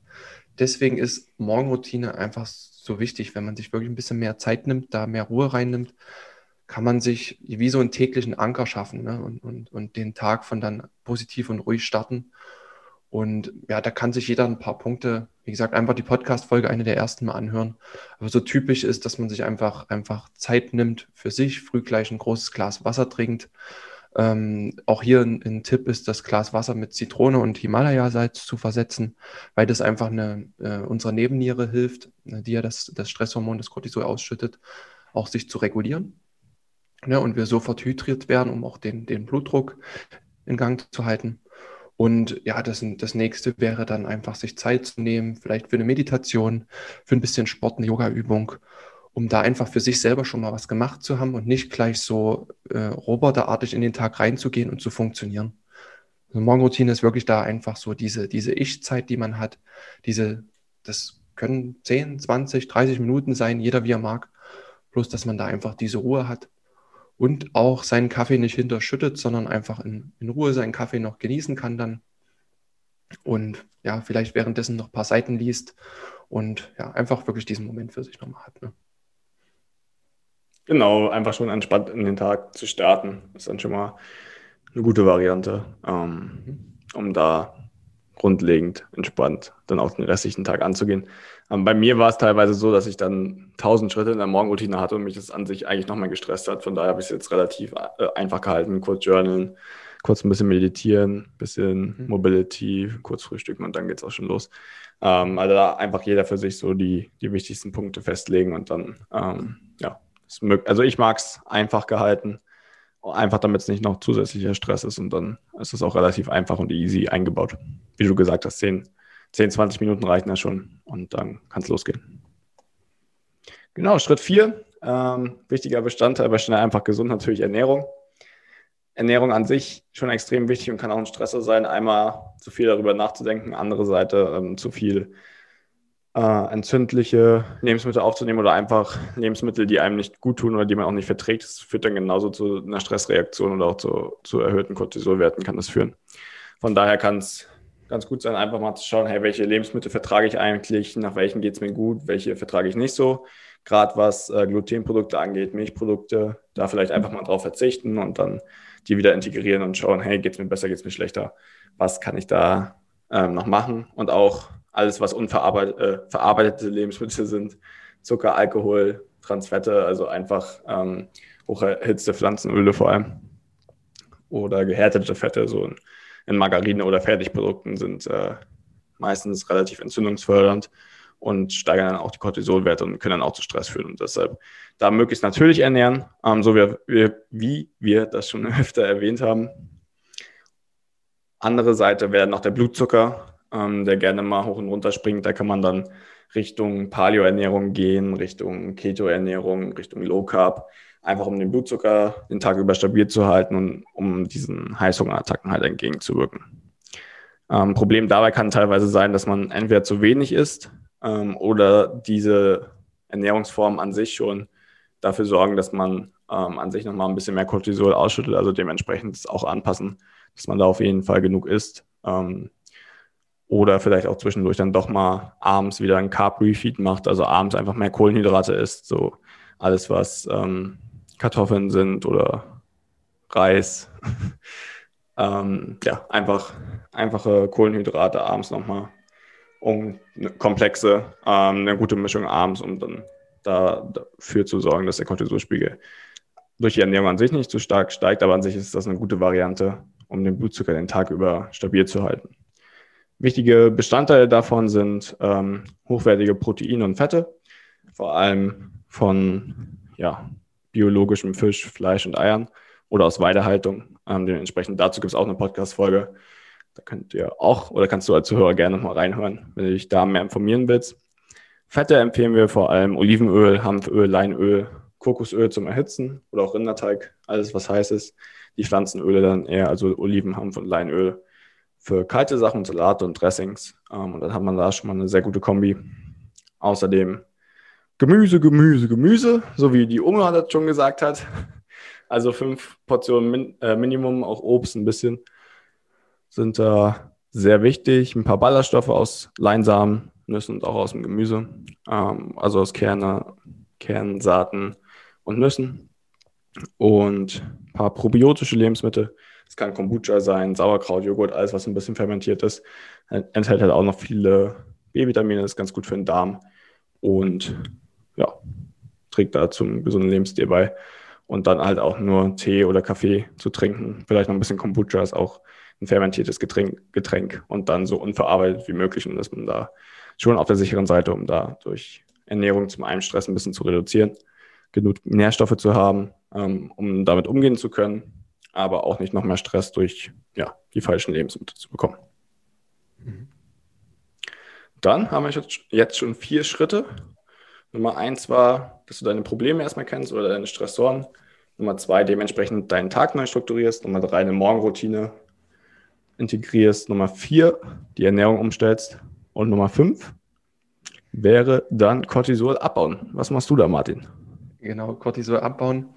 Deswegen ist Morgenroutine einfach so wichtig. Wenn man sich wirklich ein bisschen mehr Zeit nimmt, da mehr Ruhe reinnimmt, kann man sich wie so einen täglichen Anker schaffen ne? und, und, und den Tag von dann positiv und ruhig starten. Und ja, da kann sich jeder ein paar Punkte, wie gesagt, einfach die Podcast-Folge eine der ersten mal anhören. Aber so typisch ist, dass man sich einfach, einfach Zeit nimmt für sich, früh gleich ein großes Glas Wasser trinkt. Ähm, auch hier ein, ein, Tipp ist, das Glas Wasser mit Zitrone und Himalaya-Salz zu versetzen, weil das einfach eine, äh, unserer Nebenniere hilft, ne, die ja das, das Stresshormon, das Cortisol ausschüttet, auch sich zu regulieren. Ja, und wir sofort hydriert werden, um auch den, den Blutdruck in Gang zu halten. Und ja, das, das nächste wäre dann einfach, sich Zeit zu nehmen, vielleicht für eine Meditation, für ein bisschen Sport, eine Yoga-Übung, um da einfach für sich selber schon mal was gemacht zu haben und nicht gleich so äh, roboterartig in den Tag reinzugehen und zu funktionieren. Also Morgenroutine ist wirklich da einfach so diese, diese Ich-Zeit, die man hat. Diese, das können 10, 20, 30 Minuten sein, jeder wie er mag. Bloß, dass man da einfach diese Ruhe hat und auch seinen Kaffee nicht hinterschüttet, sondern einfach in, in Ruhe seinen Kaffee noch genießen kann dann und ja, vielleicht währenddessen noch ein paar Seiten liest und ja, einfach wirklich diesen Moment für sich nochmal hat. Ne? Genau, einfach schon entspannt in den Tag zu starten, ist dann schon mal eine gute Variante, ähm, mhm. um da grundlegend entspannt dann auch den restlichen Tag anzugehen. Ähm, bei mir war es teilweise so, dass ich dann tausend Schritte in der Morgenroutine hatte und mich das an sich eigentlich nochmal gestresst hat. Von daher habe ich es jetzt relativ äh, einfach gehalten, kurz journalen, kurz ein bisschen meditieren, bisschen mhm. Mobility, kurz frühstücken und dann geht es auch schon los. Ähm, also da einfach jeder für sich so die, die wichtigsten Punkte festlegen und dann, ähm, ja, also ich mag es einfach gehalten Einfach damit es nicht noch zusätzlicher Stress ist und dann ist es auch relativ einfach und easy eingebaut. Wie du gesagt hast, 10, 10 20 Minuten reichen ja schon und dann kann es losgehen. Genau, Schritt 4. Ähm, wichtiger Bestandteil bei schnell einfach gesund natürlich Ernährung. Ernährung an sich schon extrem wichtig und kann auch ein Stressor sein, einmal zu viel darüber nachzudenken, andere Seite ähm, zu viel äh, entzündliche Lebensmittel aufzunehmen oder einfach Lebensmittel, die einem nicht gut tun oder die man auch nicht verträgt. Das führt dann genauso zu einer Stressreaktion oder auch zu, zu erhöhten Cortisolwerten kann das führen. Von daher kann es ganz gut sein, einfach mal zu schauen, hey, welche Lebensmittel vertrage ich eigentlich, nach welchen geht es mir gut, welche vertrage ich nicht so. Gerade was äh, Glutenprodukte angeht, Milchprodukte, da vielleicht einfach mal drauf verzichten und dann die wieder integrieren und schauen, hey, geht es mir besser, geht es mir schlechter, was kann ich da ähm, noch machen und auch alles, was unverarbeitete äh, Lebensmittel sind, Zucker, Alkohol, Transfette, also einfach ähm, hocherhitzte Pflanzenöle vor allem oder gehärtete Fette, so in, in Margarine oder Fertigprodukten sind äh, meistens relativ entzündungsfördernd und steigern dann auch die Cortisolwerte und können dann auch zu Stress führen. Und deshalb da möglichst natürlich ernähren, ähm, so wie wir, wie wir das schon (laughs) öfter erwähnt haben. Andere Seite wäre noch der Blutzucker ähm, der gerne mal hoch und runter springt. Da kann man dann Richtung Paleo-Ernährung gehen, Richtung Keto-Ernährung, Richtung Low Carb, einfach um den Blutzucker den Tag über stabil zu halten und um diesen Heißhungerattacken halt entgegenzuwirken. Ähm, Problem dabei kann teilweise sein, dass man entweder zu wenig isst ähm, oder diese Ernährungsform an sich schon dafür sorgen, dass man ähm, an sich nochmal ein bisschen mehr Cortisol ausschüttet, also dementsprechend auch anpassen, dass man da auf jeden Fall genug isst. Ähm, oder vielleicht auch zwischendurch dann doch mal abends wieder ein Carb-Refeed macht, also abends einfach mehr Kohlenhydrate isst, so alles, was ähm, Kartoffeln sind oder Reis. (laughs) ähm, ja, einfach einfache Kohlenhydrate abends nochmal um eine komplexe, ähm, eine gute Mischung abends, um dann da, dafür zu sorgen, dass der Cortisolspiegel durch die Ernährung an sich nicht zu stark steigt, aber an sich ist das eine gute Variante, um den Blutzucker den Tag über stabil zu halten. Wichtige Bestandteile davon sind ähm, hochwertige Proteine und Fette, vor allem von ja, biologischem Fisch, Fleisch und Eiern oder aus Weidehaltung. Ähm, dementsprechend dazu gibt es auch eine Podcast-Folge. Da könnt ihr auch oder kannst du als Zuhörer gerne nochmal reinhören, wenn du dich da mehr informieren willst. Fette empfehlen wir vor allem Olivenöl, Hanföl, Leinöl, Kokosöl zum Erhitzen oder auch Rinderteig, alles was heiß ist. Die Pflanzenöle dann eher, also Oliven, Hanf und Leinöl für kalte Sachen, Salate und Dressings. Ähm, und dann hat man da schon mal eine sehr gute Kombi. Außerdem Gemüse, Gemüse, Gemüse, so wie die Oma das schon gesagt hat. (laughs) Also fünf Portionen Min äh, Minimum, auch Obst ein bisschen, sind da sehr wichtig. Ein paar Ballaststoffe aus Leinsamen, Nüssen und auch aus dem Gemüse. Ähm, also aus Kerne, Kernsaaten und Nüssen. Und ein paar probiotische Lebensmittel. Es kann Kombucha sein, Sauerkraut, Joghurt, alles, was ein bisschen fermentiert ist. Enthält halt auch noch viele B-Vitamine, ist ganz gut für den Darm. Und ja, trägt da zum gesunden Lebensstil bei. Und dann halt auch nur Tee oder Kaffee zu trinken. Vielleicht noch ein bisschen Kombucha ist auch ein fermentiertes Getränk, Getränk und dann so unverarbeitet wie möglich. Und dass man da schon auf der sicheren Seite, um da durch Ernährung zum einen Stress ein bisschen zu reduzieren, genug Nährstoffe zu haben, ähm, um damit umgehen zu können, aber auch nicht noch mehr Stress durch ja, die falschen Lebensmittel zu bekommen. Mhm. Dann haben wir jetzt schon vier Schritte. Nummer eins war, dass du deine Probleme erstmal kennst oder deine Stressoren. Nummer zwei, dementsprechend deinen Tag neu strukturierst. Nummer drei, eine Morgenroutine integrierst. Nummer vier, die Ernährung umstellst. Und Nummer fünf wäre dann Cortisol abbauen. Was machst du da, Martin? Genau, Cortisol abbauen.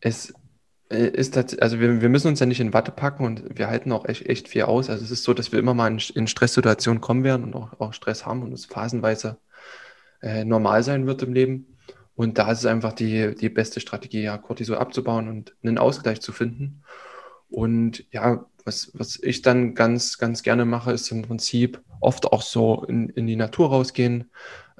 Es äh, ist das, also wir, wir müssen uns ja nicht in Watte packen und wir halten auch echt, echt viel aus. Also es ist so, dass wir immer mal in, in Stresssituationen kommen werden und auch, auch Stress haben und es phasenweise äh, normal sein wird im Leben. Und da ist es einfach die, die beste Strategie, ja, Cortisol abzubauen und einen Ausgleich zu finden. Und ja, was, was ich dann ganz, ganz gerne mache, ist im Prinzip oft auch so in, in die Natur rausgehen.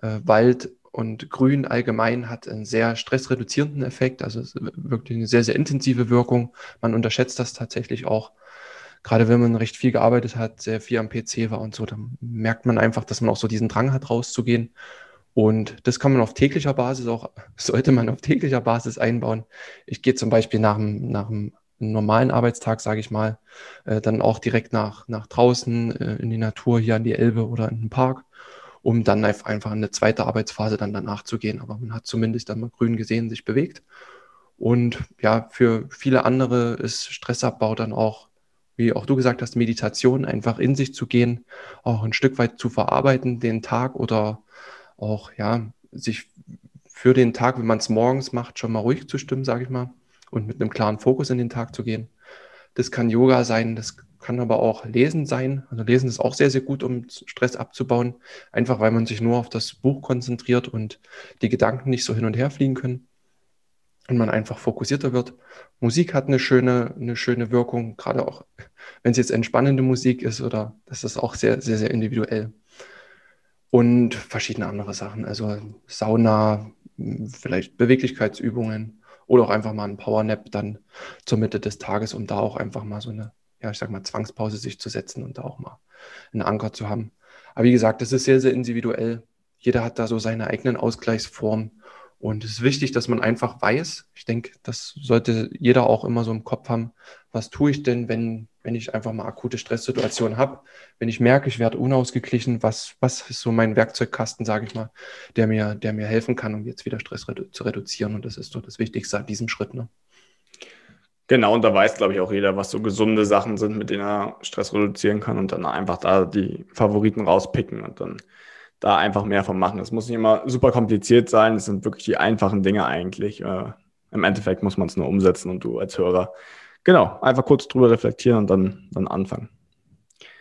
Äh, Wald und Grün allgemein hat einen sehr stressreduzierenden Effekt, also wirklich eine sehr, sehr intensive Wirkung. Man unterschätzt das tatsächlich auch. Gerade wenn man recht viel gearbeitet hat, sehr viel am PC war und so, dann merkt man einfach, dass man auch so diesen Drang hat, rauszugehen. Und das kann man auf täglicher Basis auch, (laughs) sollte man auf täglicher Basis einbauen. Ich gehe zum Beispiel nach dem, nach dem normalen Arbeitstag, sage ich mal, äh, dann auch direkt nach, nach draußen äh, in die Natur, hier an die Elbe oder in den Park, um dann einfach in eine zweite Arbeitsphase dann danach zu gehen. Aber man hat zumindest dann mal grün gesehen, sich bewegt. Und ja, für viele andere ist Stressabbau dann auch, wie auch du gesagt hast, Meditation, einfach in sich zu gehen, auch ein Stück weit zu verarbeiten, den Tag oder auch, ja, sich für den Tag, wenn man es morgens macht, schon mal ruhig zu stimmen, sage ich mal und mit einem klaren Fokus in den Tag zu gehen. Das kann Yoga sein, das kann aber auch Lesen sein. Also Lesen ist auch sehr, sehr gut, um Stress abzubauen, einfach weil man sich nur auf das Buch konzentriert und die Gedanken nicht so hin und her fliegen können und man einfach fokussierter wird. Musik hat eine schöne, eine schöne Wirkung, gerade auch wenn es jetzt entspannende Musik ist oder das ist auch sehr, sehr, sehr individuell. Und verschiedene andere Sachen, also Sauna, vielleicht Beweglichkeitsübungen oder auch einfach mal ein Powernap dann zur Mitte des Tages, um da auch einfach mal so eine, ja, ich sag mal, Zwangspause sich zu setzen und da auch mal einen Anker zu haben. Aber wie gesagt, das ist sehr, sehr individuell. Jeder hat da so seine eigenen Ausgleichsformen. Und es ist wichtig, dass man einfach weiß, ich denke, das sollte jeder auch immer so im Kopf haben, was tue ich denn, wenn, wenn ich einfach mal akute Stresssituationen habe, wenn ich merke, ich werde unausgeglichen, was, was ist so mein Werkzeugkasten, sage ich mal, der mir, der mir helfen kann, um jetzt wieder Stress redu zu reduzieren. Und das ist so das Wichtigste an diesem Schritt. Ne? Genau, und da weiß, glaube ich, auch jeder, was so gesunde Sachen sind, mit denen er Stress reduzieren kann und dann einfach da die Favoriten rauspicken und dann da einfach mehr von machen. Es muss nicht immer super kompliziert sein, es sind wirklich die einfachen Dinge eigentlich. Äh, Im Endeffekt muss man es nur umsetzen und du als Hörer, genau, einfach kurz drüber reflektieren und dann, dann anfangen.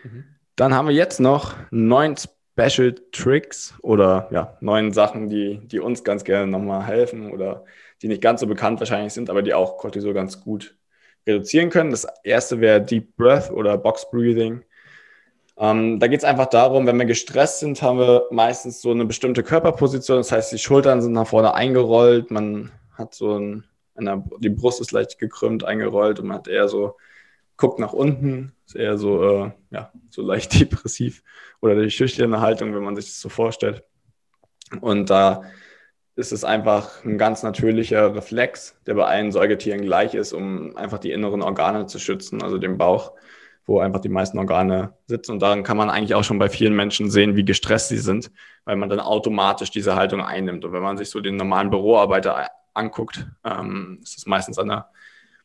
Mhm. Dann haben wir jetzt noch neun Special Tricks oder ja, neun Sachen, die, die uns ganz gerne nochmal helfen oder die nicht ganz so bekannt wahrscheinlich sind, aber die auch Cortisol ganz gut reduzieren können. Das erste wäre Deep Breath oder Box Breathing. Ähm, da geht es einfach darum, wenn wir gestresst sind, haben wir meistens so eine bestimmte Körperposition. Das heißt, die Schultern sind nach vorne eingerollt, man hat so ein, eine, die Brust ist leicht gekrümmt, eingerollt und man hat eher so, guckt nach unten, ist eher so, äh, ja, so leicht (laughs) depressiv oder die schüchterne Haltung, wenn man sich das so vorstellt. Und da ist es einfach ein ganz natürlicher Reflex, der bei allen Säugetieren gleich ist, um einfach die inneren Organe zu schützen, also den Bauch, wo einfach die meisten Organe sitzen. Und daran kann man eigentlich auch schon bei vielen Menschen sehen, wie gestresst sie sind, weil man dann automatisch diese Haltung einnimmt. Und wenn man sich so den normalen Büroarbeiter anguckt, ähm, ist es meistens an der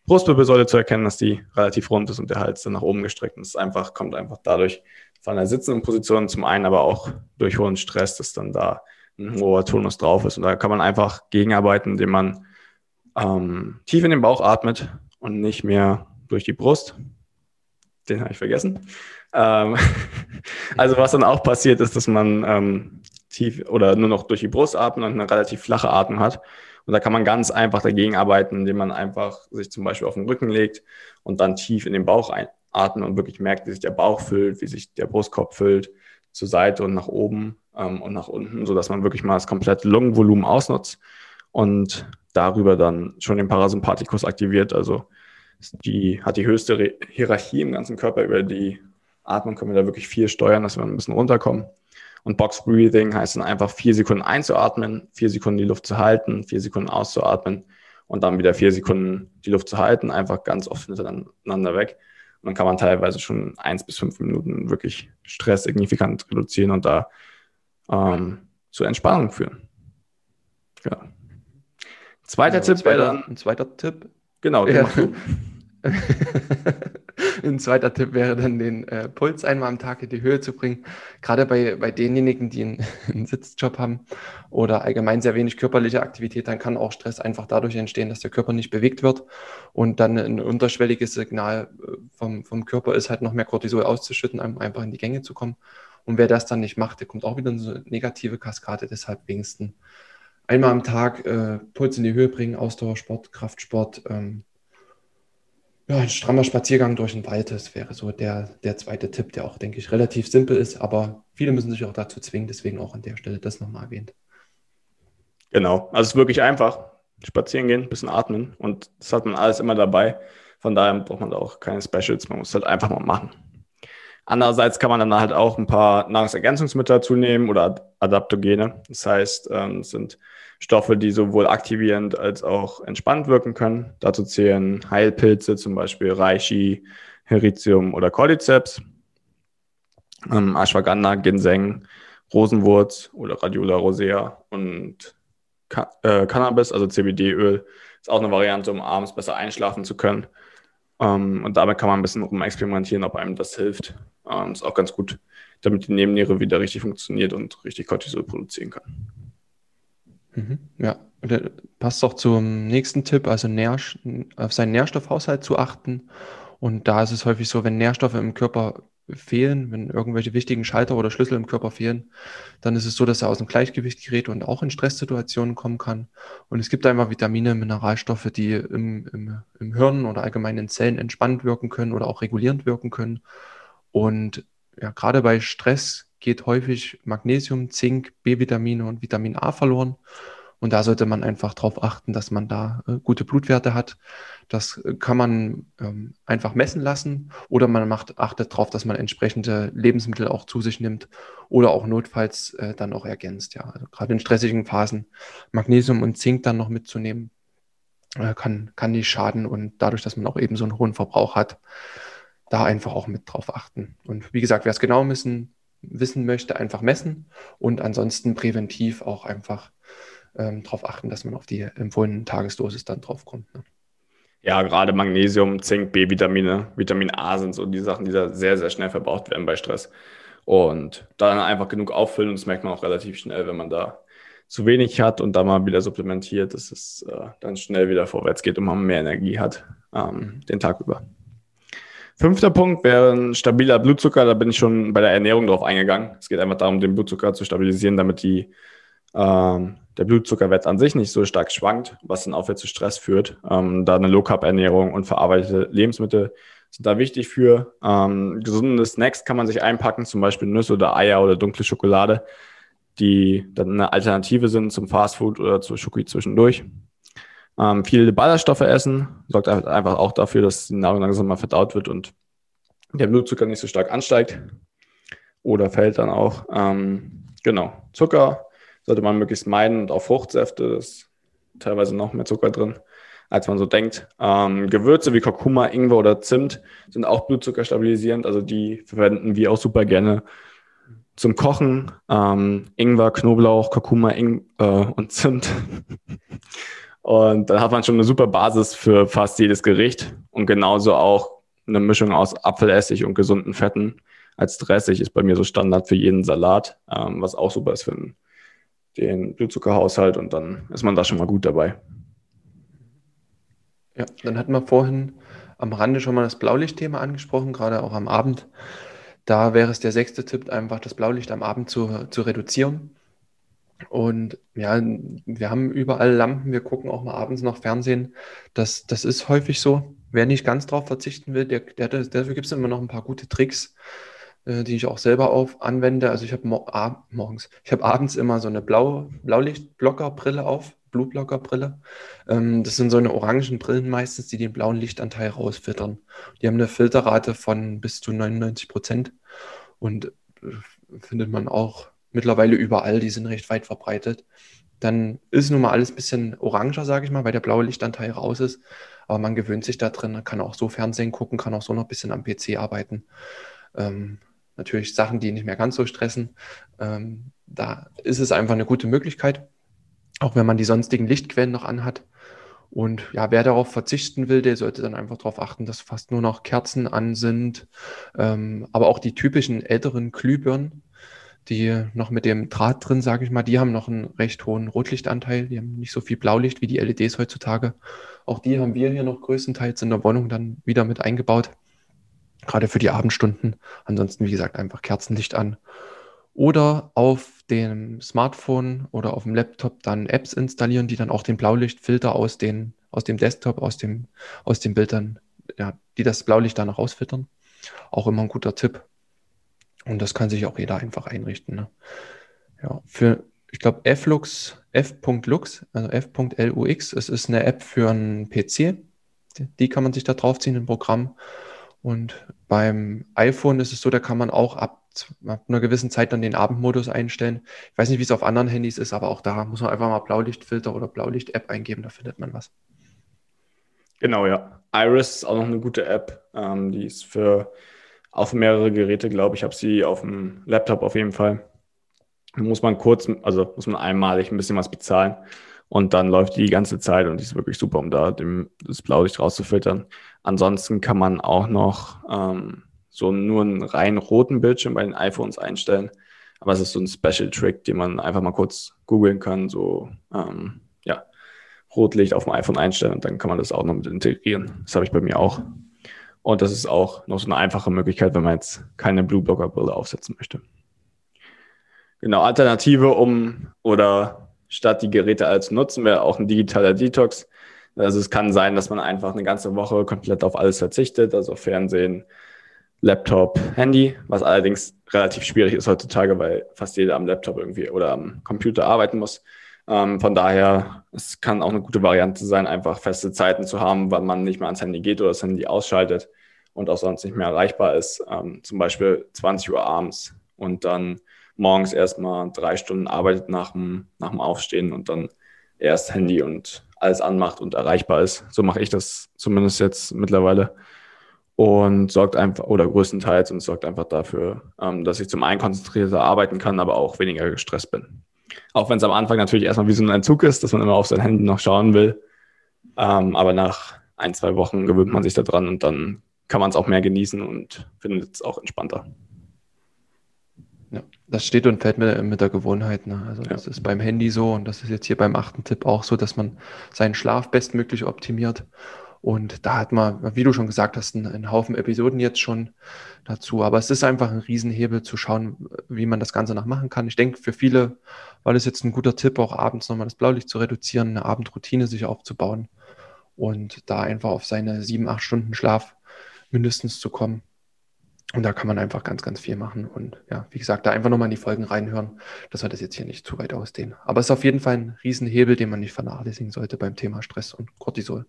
Brustwirbelsäule zu erkennen, dass die relativ rund ist und der Hals dann nach oben gestreckt. Und es einfach, kommt einfach dadurch von der sitzenden Position zum einen, aber auch durch hohen Stress, dass dann da ein hoher Tonus drauf ist. Und da kann man einfach gegenarbeiten, indem man ähm, tief in den Bauch atmet und nicht mehr durch die Brust. Den habe ich vergessen. Ähm, (laughs) also was dann auch passiert ist, dass man ähm, tief oder nur noch durch die Brust atmet und eine relativ flache Atmung hat. Und da kann man ganz einfach dagegen arbeiten, indem man einfach sich zum Beispiel auf den Rücken legt und dann tief in den Bauch einatmet und wirklich merkt, wie sich der Bauch füllt, wie sich der Brustkorb füllt, zur Seite und nach oben ähm, und nach unten, sodass man wirklich mal das komplette Lungenvolumen ausnutzt und darüber dann schon den Parasympathikus aktiviert. Also die hat die höchste Re Hierarchie im ganzen Körper. Über die Atmung können wir da wirklich viel steuern, dass wir ein bisschen runterkommen. Und Box Breathing heißt dann einfach vier Sekunden einzuatmen, vier Sekunden die Luft zu halten, vier Sekunden auszuatmen und dann wieder vier Sekunden die Luft zu halten, einfach ganz oft hintereinander weg. Und dann kann man teilweise schon eins bis fünf Minuten wirklich Stress signifikant reduzieren und da ähm, zu Entspannung führen. Ja. Zweiter also Tipp wäre dann. Ein zweiter Tipp. Genau, ja. (laughs) Ein zweiter Tipp wäre dann, den äh, Puls einmal am Tag in die Höhe zu bringen. Gerade bei, bei denjenigen, die einen, (laughs) einen, Sitzjob haben oder allgemein sehr wenig körperliche Aktivität, dann kann auch Stress einfach dadurch entstehen, dass der Körper nicht bewegt wird. Und dann ein unterschwelliges Signal äh, vom, vom Körper ist halt noch mehr Cortisol auszuschütten, um einfach in die Gänge zu kommen. Und wer das dann nicht macht, der kommt auch wieder in so eine negative Kaskade. Deshalb wenigstens einmal am Tag äh, Puls in die Höhe bringen, Ausdauersport, Kraftsport, ähm, ja, ein strammer Spaziergang durch den Wald, das wäre so der, der zweite Tipp, der auch, denke ich, relativ simpel ist, aber viele müssen sich auch dazu zwingen, deswegen auch an der Stelle das nochmal erwähnt. Genau, also es ist wirklich einfach. Spazieren gehen, ein bisschen atmen und das hat man alles immer dabei. Von daher braucht man da auch keine Specials, man muss halt einfach mal machen. Andererseits kann man dann halt auch ein paar Nahrungsergänzungsmittel dazu nehmen oder Adaptogene. Das heißt, ähm, es sind Stoffe, die sowohl aktivierend als auch entspannt wirken können. Dazu zählen Heilpilze, zum Beispiel Reishi, Heritium oder Cordyceps, ähm, Ashwagandha, Ginseng, Rosenwurz oder Radiola rosea und Ka äh, Cannabis, also CBD-Öl, ist auch eine Variante, um abends besser einschlafen zu können. Ähm, und damit kann man ein bisschen rumexperimentieren, ob einem das hilft. Ähm, ist auch ganz gut, damit die Nebenniere wieder richtig funktioniert und richtig Cortisol produzieren kann. Mhm. Ja, passt auch zum nächsten Tipp, also Nährst auf seinen Nährstoffhaushalt zu achten. Und da ist es häufig so, wenn Nährstoffe im Körper fehlen, wenn irgendwelche wichtigen Schalter oder Schlüssel im Körper fehlen, dann ist es so, dass er aus dem Gleichgewicht gerät und auch in Stresssituationen kommen kann. Und es gibt einfach Vitamine, Mineralstoffe, die im, im, im Hirn oder allgemein in Zellen entspannt wirken können oder auch regulierend wirken können. Und ja, gerade bei Stress geht häufig Magnesium, Zink, B-Vitamine und Vitamin A verloren. Und da sollte man einfach darauf achten, dass man da äh, gute Blutwerte hat. Das äh, kann man ähm, einfach messen lassen oder man macht, achtet darauf, dass man entsprechende Lebensmittel auch zu sich nimmt oder auch notfalls äh, dann auch ergänzt. Ja, also gerade in stressigen Phasen Magnesium und Zink dann noch mitzunehmen, äh, kann, kann nicht schaden und dadurch, dass man auch eben so einen hohen Verbrauch hat, da einfach auch mit drauf achten. Und wie gesagt, wer es genau wissen wissen möchte, einfach messen und ansonsten präventiv auch einfach ähm, darauf achten, dass man auf die empfohlenen Tagesdosis dann drauf kommt. Ne? Ja, gerade Magnesium, Zink, B-Vitamine, Vitamin A sind so die Sachen, die da sehr, sehr schnell verbraucht werden bei Stress. Und dann einfach genug auffüllen und das merkt man auch relativ schnell, wenn man da zu wenig hat und da mal wieder supplementiert, dass es äh, dann schnell wieder vorwärts geht und man mehr Energie hat ähm, den Tag über. Fünfter Punkt wäre ein stabiler Blutzucker. Da bin ich schon bei der Ernährung drauf eingegangen. Es geht einfach darum, den Blutzucker zu stabilisieren, damit die, ähm, der Blutzuckerwert an sich nicht so stark schwankt, was dann auch wieder zu Stress führt. Ähm, da eine Low-Carb-Ernährung und verarbeitete Lebensmittel sind da wichtig für. Ähm, gesunde Snacks kann man sich einpacken, zum Beispiel Nüsse oder Eier oder dunkle Schokolade, die dann eine Alternative sind zum Fastfood oder zur Schoki zwischendurch. Ähm, viele Ballaststoffe essen sorgt halt einfach auch dafür, dass die Nahrung langsam mal verdaut wird und der Blutzucker nicht so stark ansteigt oder fällt dann auch. Ähm, genau, Zucker sollte man möglichst meiden und auch Fruchtsäfte, das ist teilweise noch mehr Zucker drin, als man so denkt. Ähm, Gewürze wie Kurkuma, Ingwer oder Zimt sind auch Blutzucker stabilisierend, also die verwenden wir auch super gerne zum Kochen. Ähm, Ingwer, Knoblauch, Kurkuma Ing äh, und Zimt. (laughs) und dann hat man schon eine super Basis für fast jedes Gericht und genauso auch eine Mischung aus Apfelessig und gesunden Fetten als Dressig ist bei mir so Standard für jeden Salat, ähm, was auch super ist für den, den Blutzuckerhaushalt und dann ist man da schon mal gut dabei. Ja, dann hatten wir vorhin am Rande schon mal das Blaulichtthema angesprochen, gerade auch am Abend. Da wäre es der sechste Tipp, einfach das Blaulicht am Abend zu, zu reduzieren. Und ja, wir haben überall Lampen, wir gucken auch mal abends noch Fernsehen. Das, das ist häufig so. Wer nicht ganz drauf verzichten will, der, der, dafür gibt es immer noch ein paar gute Tricks, die ich auch selber auf anwende. Also ich habe mo morgens, ich habe abends immer so eine Blau Blaulichtblockerbrille auf, Blutblockerbrille. Ähm, das sind so eine orangen Brillen meistens, die den blauen Lichtanteil rausfiltern. Die haben eine Filterrate von bis zu 99 Prozent und äh, findet man auch mittlerweile überall, die sind recht weit verbreitet. Dann ist nun mal alles ein bisschen oranger, sage ich mal, weil der blaue Lichtanteil raus ist. Aber man gewöhnt sich da drin, kann auch so Fernsehen gucken, kann auch so noch ein bisschen am PC arbeiten. Ähm, natürlich Sachen, die nicht mehr ganz so stressen. Ähm, da ist es einfach eine gute Möglichkeit, auch wenn man die sonstigen Lichtquellen noch anhat. Und ja, wer darauf verzichten will, der sollte dann einfach darauf achten, dass fast nur noch Kerzen an sind. Ähm, aber auch die typischen älteren Glühbirnen, die noch mit dem Draht drin, sage ich mal, die haben noch einen recht hohen Rotlichtanteil. Die haben nicht so viel Blaulicht wie die LEDs heutzutage. Auch die haben wir hier noch größtenteils in der Wohnung dann wieder mit eingebaut. Gerade für die Abendstunden. Ansonsten, wie gesagt, einfach Kerzenlicht an. Oder auf dem Smartphone oder auf dem Laptop dann Apps installieren, die dann auch den Blaulichtfilter aus, den, aus dem Desktop, aus dem, aus den Bildern, ja, die das Blaulicht dann rausfiltern. Auch immer ein guter Tipp. Und das kann sich auch jeder einfach einrichten. Ne? Ja, für, ich glaube, flux, f.lux, also f.lux, es ist eine App für einen PC. Die kann man sich da draufziehen, ein Programm. Und beim iPhone ist es so, da kann man auch ab, ab einer gewissen Zeit dann den Abendmodus einstellen. Ich weiß nicht, wie es auf anderen Handys ist, aber auch da muss man einfach mal Blaulichtfilter oder Blaulicht-App eingeben, da findet man was. Genau, ja. Iris ist auch noch eine gute App. Ähm, die ist für auf mehrere Geräte, glaube ich. Ich habe sie auf dem Laptop auf jeden Fall. Da muss man kurz, also muss man einmalig ein bisschen was bezahlen und dann läuft die die ganze Zeit und die ist wirklich super, um da dem, das Blaulicht rauszufiltern. Ansonsten kann man auch noch ähm, so nur einen rein roten Bildschirm bei den iPhones einstellen. Aber es ist so ein Special Trick, den man einfach mal kurz googeln kann, so ähm, ja, Rotlicht auf dem iPhone einstellen und dann kann man das auch noch mit integrieren. Das habe ich bei mir auch. Und das ist auch noch so eine einfache Möglichkeit, wenn man jetzt keine Blue Blocker Brille aufsetzen möchte. Genau, Alternative um oder statt die Geräte als nutzen, wäre auch ein digitaler Detox. Also es kann sein, dass man einfach eine ganze Woche komplett auf alles verzichtet, also Fernsehen, Laptop, Handy, was allerdings relativ schwierig ist heutzutage, weil fast jeder am Laptop irgendwie oder am Computer arbeiten muss. Ähm, von daher, es kann auch eine gute Variante sein, einfach feste Zeiten zu haben, wann man nicht mehr ans Handy geht oder das Handy ausschaltet und auch sonst nicht mehr erreichbar ist. Ähm, zum Beispiel 20 Uhr abends und dann morgens erstmal drei Stunden arbeitet nach dem, nach dem Aufstehen und dann erst Handy und alles anmacht und erreichbar ist. So mache ich das zumindest jetzt mittlerweile. Und sorgt einfach, oder größtenteils, und sorgt einfach dafür, ähm, dass ich zum einen konzentrierter arbeiten kann, aber auch weniger gestresst bin. Auch wenn es am Anfang natürlich erstmal wie so ein Entzug ist, dass man immer auf sein Handy noch schauen will. Ähm, aber nach ein, zwei Wochen gewöhnt man sich daran und dann kann man es auch mehr genießen und findet es auch entspannter. Ja, das steht und fällt mir mit der Gewohnheit. Ne? Also ja. das ist beim Handy so und das ist jetzt hier beim achten Tipp auch so, dass man seinen Schlaf bestmöglich optimiert. Und da hat man, wie du schon gesagt hast, einen, einen Haufen Episoden jetzt schon dazu. Aber es ist einfach ein Riesenhebel zu schauen, wie man das Ganze noch machen kann. Ich denke, für viele war das jetzt ein guter Tipp, auch abends nochmal das Blaulicht zu reduzieren, eine Abendroutine sich aufzubauen und da einfach auf seine sieben, acht Stunden Schlaf mindestens zu kommen. Und da kann man einfach ganz, ganz viel machen. Und ja, wie gesagt, da einfach nochmal in die Folgen reinhören, dass wir das jetzt hier nicht zu weit ausdehnen. Aber es ist auf jeden Fall ein Riesenhebel, den man nicht vernachlässigen sollte beim Thema Stress und Cortisol.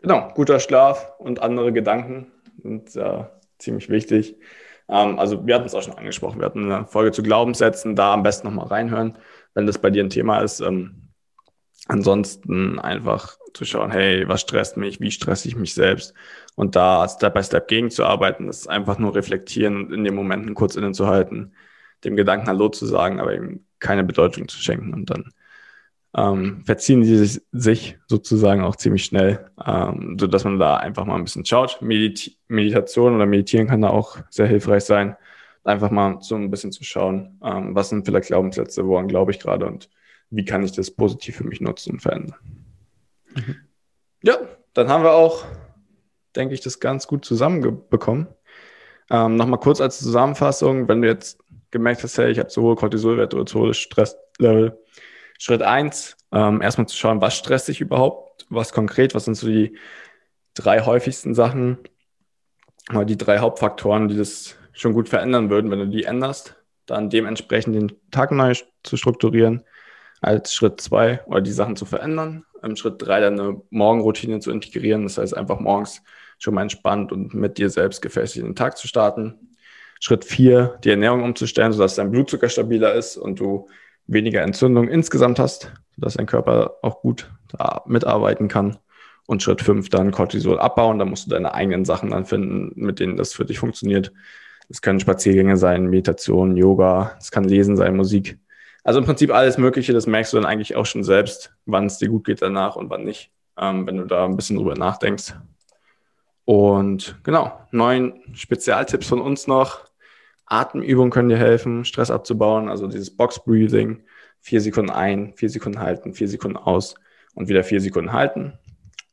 Genau, guter Schlaf und andere Gedanken sind äh, ziemlich wichtig. Ähm, also wir hatten es auch schon angesprochen. Wir hatten eine Folge zu Glaubenssätzen, da am besten nochmal reinhören, wenn das bei dir ein Thema ist. Ähm, ansonsten einfach zu schauen, hey, was stresst mich, wie stresse ich mich selbst und da Step by Step gegenzuarbeiten, das ist einfach nur reflektieren und in den Momenten kurz innezuhalten, dem Gedanken Hallo zu sagen, aber ihm keine Bedeutung zu schenken und dann ähm, verziehen die sich, sich, sozusagen auch ziemlich schnell, ähm, so dass man da einfach mal ein bisschen schaut. Medit Meditation oder Meditieren kann da auch sehr hilfreich sein, einfach mal so ein bisschen zu schauen, ähm, was sind vielleicht Glaubenssätze, woran glaube ich gerade und wie kann ich das positiv für mich nutzen und verändern. Ja, dann haben wir auch, denke ich, das ganz gut zusammenbekommen. Ähm, Nochmal kurz als Zusammenfassung, wenn du jetzt gemerkt hast, hey, ich habe sowohl Cortisolwerte oder sowohl Stresslevel, Schritt eins, ähm, erstmal zu schauen, was stresst dich überhaupt, was konkret, was sind so die drei häufigsten Sachen, oder die drei Hauptfaktoren, die das schon gut verändern würden, wenn du die änderst, dann dementsprechend den Tag neu zu strukturieren, als Schritt zwei oder die Sachen zu verändern. Im Schritt drei dann eine Morgenroutine zu integrieren, das heißt einfach morgens schon mal entspannt und mit dir selbst gefestigt den Tag zu starten. Schritt vier, die Ernährung umzustellen, sodass dein Blutzucker stabiler ist und du weniger Entzündung insgesamt hast, sodass dein Körper auch gut mitarbeiten kann. Und Schritt fünf dann Cortisol abbauen. Da musst du deine eigenen Sachen dann finden, mit denen das für dich funktioniert. Das können Spaziergänge sein, Meditation, Yoga, es kann Lesen sein, Musik. Also im Prinzip alles Mögliche, das merkst du dann eigentlich auch schon selbst, wann es dir gut geht danach und wann nicht, ähm, wenn du da ein bisschen drüber nachdenkst. Und genau, neun Spezialtipps von uns noch. Atemübungen können dir helfen, Stress abzubauen, also dieses Box Breathing, vier Sekunden ein, vier Sekunden halten, vier Sekunden aus und wieder vier Sekunden halten.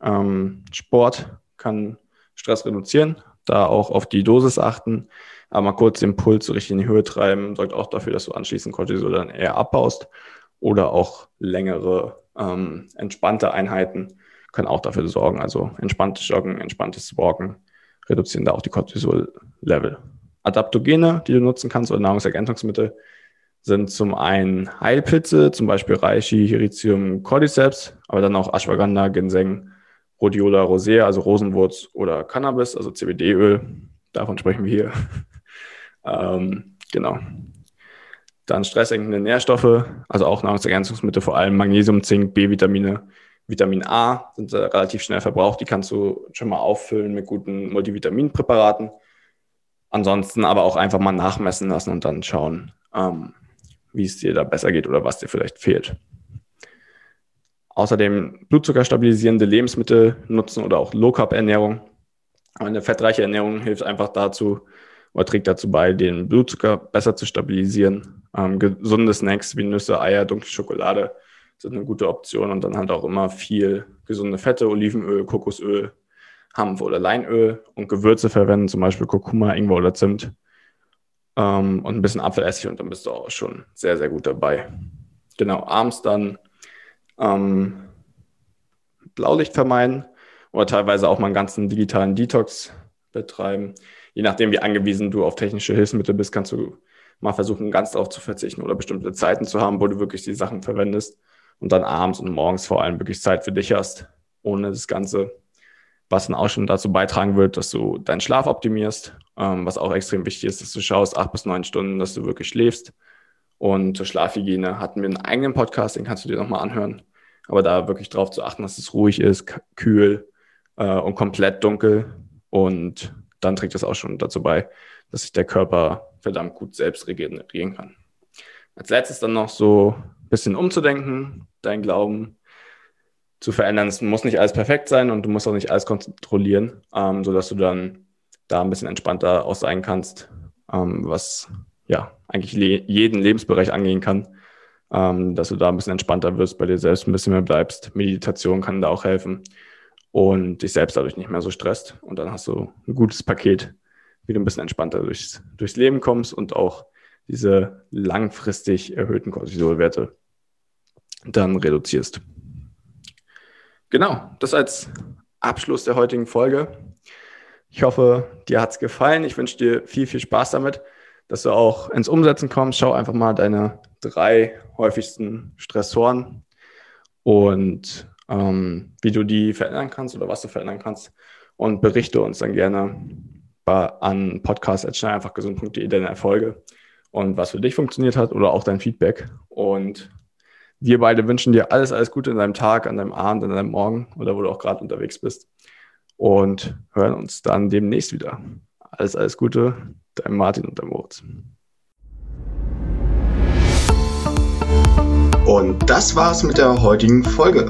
Ähm, Sport kann Stress reduzieren, da auch auf die Dosis achten, aber mal kurz den Puls so richtig in die Höhe treiben, sorgt auch dafür, dass du anschließend Cortisol dann eher abbaust oder auch längere ähm, entspannte Einheiten können auch dafür sorgen, also entspanntes Joggen, entspanntes Walken reduzieren da auch die Cortisol-Level. Adaptogene, die du nutzen kannst, oder Nahrungsergänzungsmittel, sind zum einen Heilpilze, zum Beispiel Reishi, Hiricium, Cordyceps, aber dann auch Ashwagandha, Ginseng, Rhodiola rosea, also Rosenwurz oder Cannabis, also CBD-Öl. Davon sprechen wir hier. Ähm, genau. Dann stresssenkende Nährstoffe, also auch Nahrungsergänzungsmittel, vor allem Magnesium, Zink, B-Vitamine, Vitamin A sind relativ schnell verbraucht. Die kannst du schon mal auffüllen mit guten Multivitaminpräparaten. Ansonsten aber auch einfach mal nachmessen lassen und dann schauen, ähm, wie es dir da besser geht oder was dir vielleicht fehlt. Außerdem Blutzucker stabilisierende Lebensmittel nutzen oder auch Low-Carb-Ernährung. Eine fettreiche Ernährung hilft einfach dazu oder trägt dazu bei, den Blutzucker besser zu stabilisieren. Ähm, gesunde Snacks wie Nüsse, Eier, dunkle Schokolade sind eine gute Option und dann halt auch immer viel gesunde Fette, Olivenöl, Kokosöl, Hanf oder Leinöl und Gewürze verwenden, zum Beispiel Kurkuma, Ingwer oder Zimt ähm, und ein bisschen Apfelessig und dann bist du auch schon sehr, sehr gut dabei. Genau, abends dann ähm, Blaulicht vermeiden oder teilweise auch mal einen ganzen digitalen Detox betreiben. Je nachdem, wie angewiesen du auf technische Hilfsmittel bist, kannst du mal versuchen, ganz darauf zu verzichten oder bestimmte Zeiten zu haben, wo du wirklich die Sachen verwendest und dann abends und morgens vor allem wirklich Zeit für dich hast, ohne das Ganze was dann auch schon dazu beitragen wird, dass du deinen Schlaf optimierst, ähm, was auch extrem wichtig ist, dass du schaust, acht bis neun Stunden, dass du wirklich schläfst. Und zur Schlafhygiene hatten wir einen eigenen Podcast, den kannst du dir nochmal anhören. Aber da wirklich darauf zu achten, dass es ruhig ist, kühl äh, und komplett dunkel. Und dann trägt das auch schon dazu bei, dass sich der Körper verdammt gut selbst regenerieren kann. Als letztes dann noch so ein bisschen umzudenken, dein Glauben zu verändern. Es muss nicht alles perfekt sein und du musst auch nicht alles kontrollieren, ähm, sodass du dann da ein bisschen entspannter auch sein kannst, ähm, was ja eigentlich le jeden Lebensbereich angehen kann, ähm, dass du da ein bisschen entspannter wirst, bei dir selbst ein bisschen mehr bleibst. Meditation kann da auch helfen und dich selbst dadurch nicht mehr so stresst. Und dann hast du ein gutes Paket, wie du ein bisschen entspannter durchs, durchs Leben kommst und auch diese langfristig erhöhten Cortisolwerte dann reduzierst. Genau, das als Abschluss der heutigen Folge. Ich hoffe, dir hat es gefallen. Ich wünsche dir viel, viel Spaß damit, dass du auch ins Umsetzen kommst. Schau einfach mal deine drei häufigsten Stressoren und ähm, wie du die verändern kannst oder was du verändern kannst. Und berichte uns dann gerne, an podcast.schnelleinfachgesund.de deine Erfolge und was für dich funktioniert hat oder auch dein Feedback. Und wir beide wünschen dir alles, alles Gute in deinem Tag, an deinem Abend, an deinem Morgen oder wo du auch gerade unterwegs bist. Und hören uns dann demnächst wieder. Alles, alles Gute, dein Martin und dein Moritz. Und das war's mit der heutigen Folge.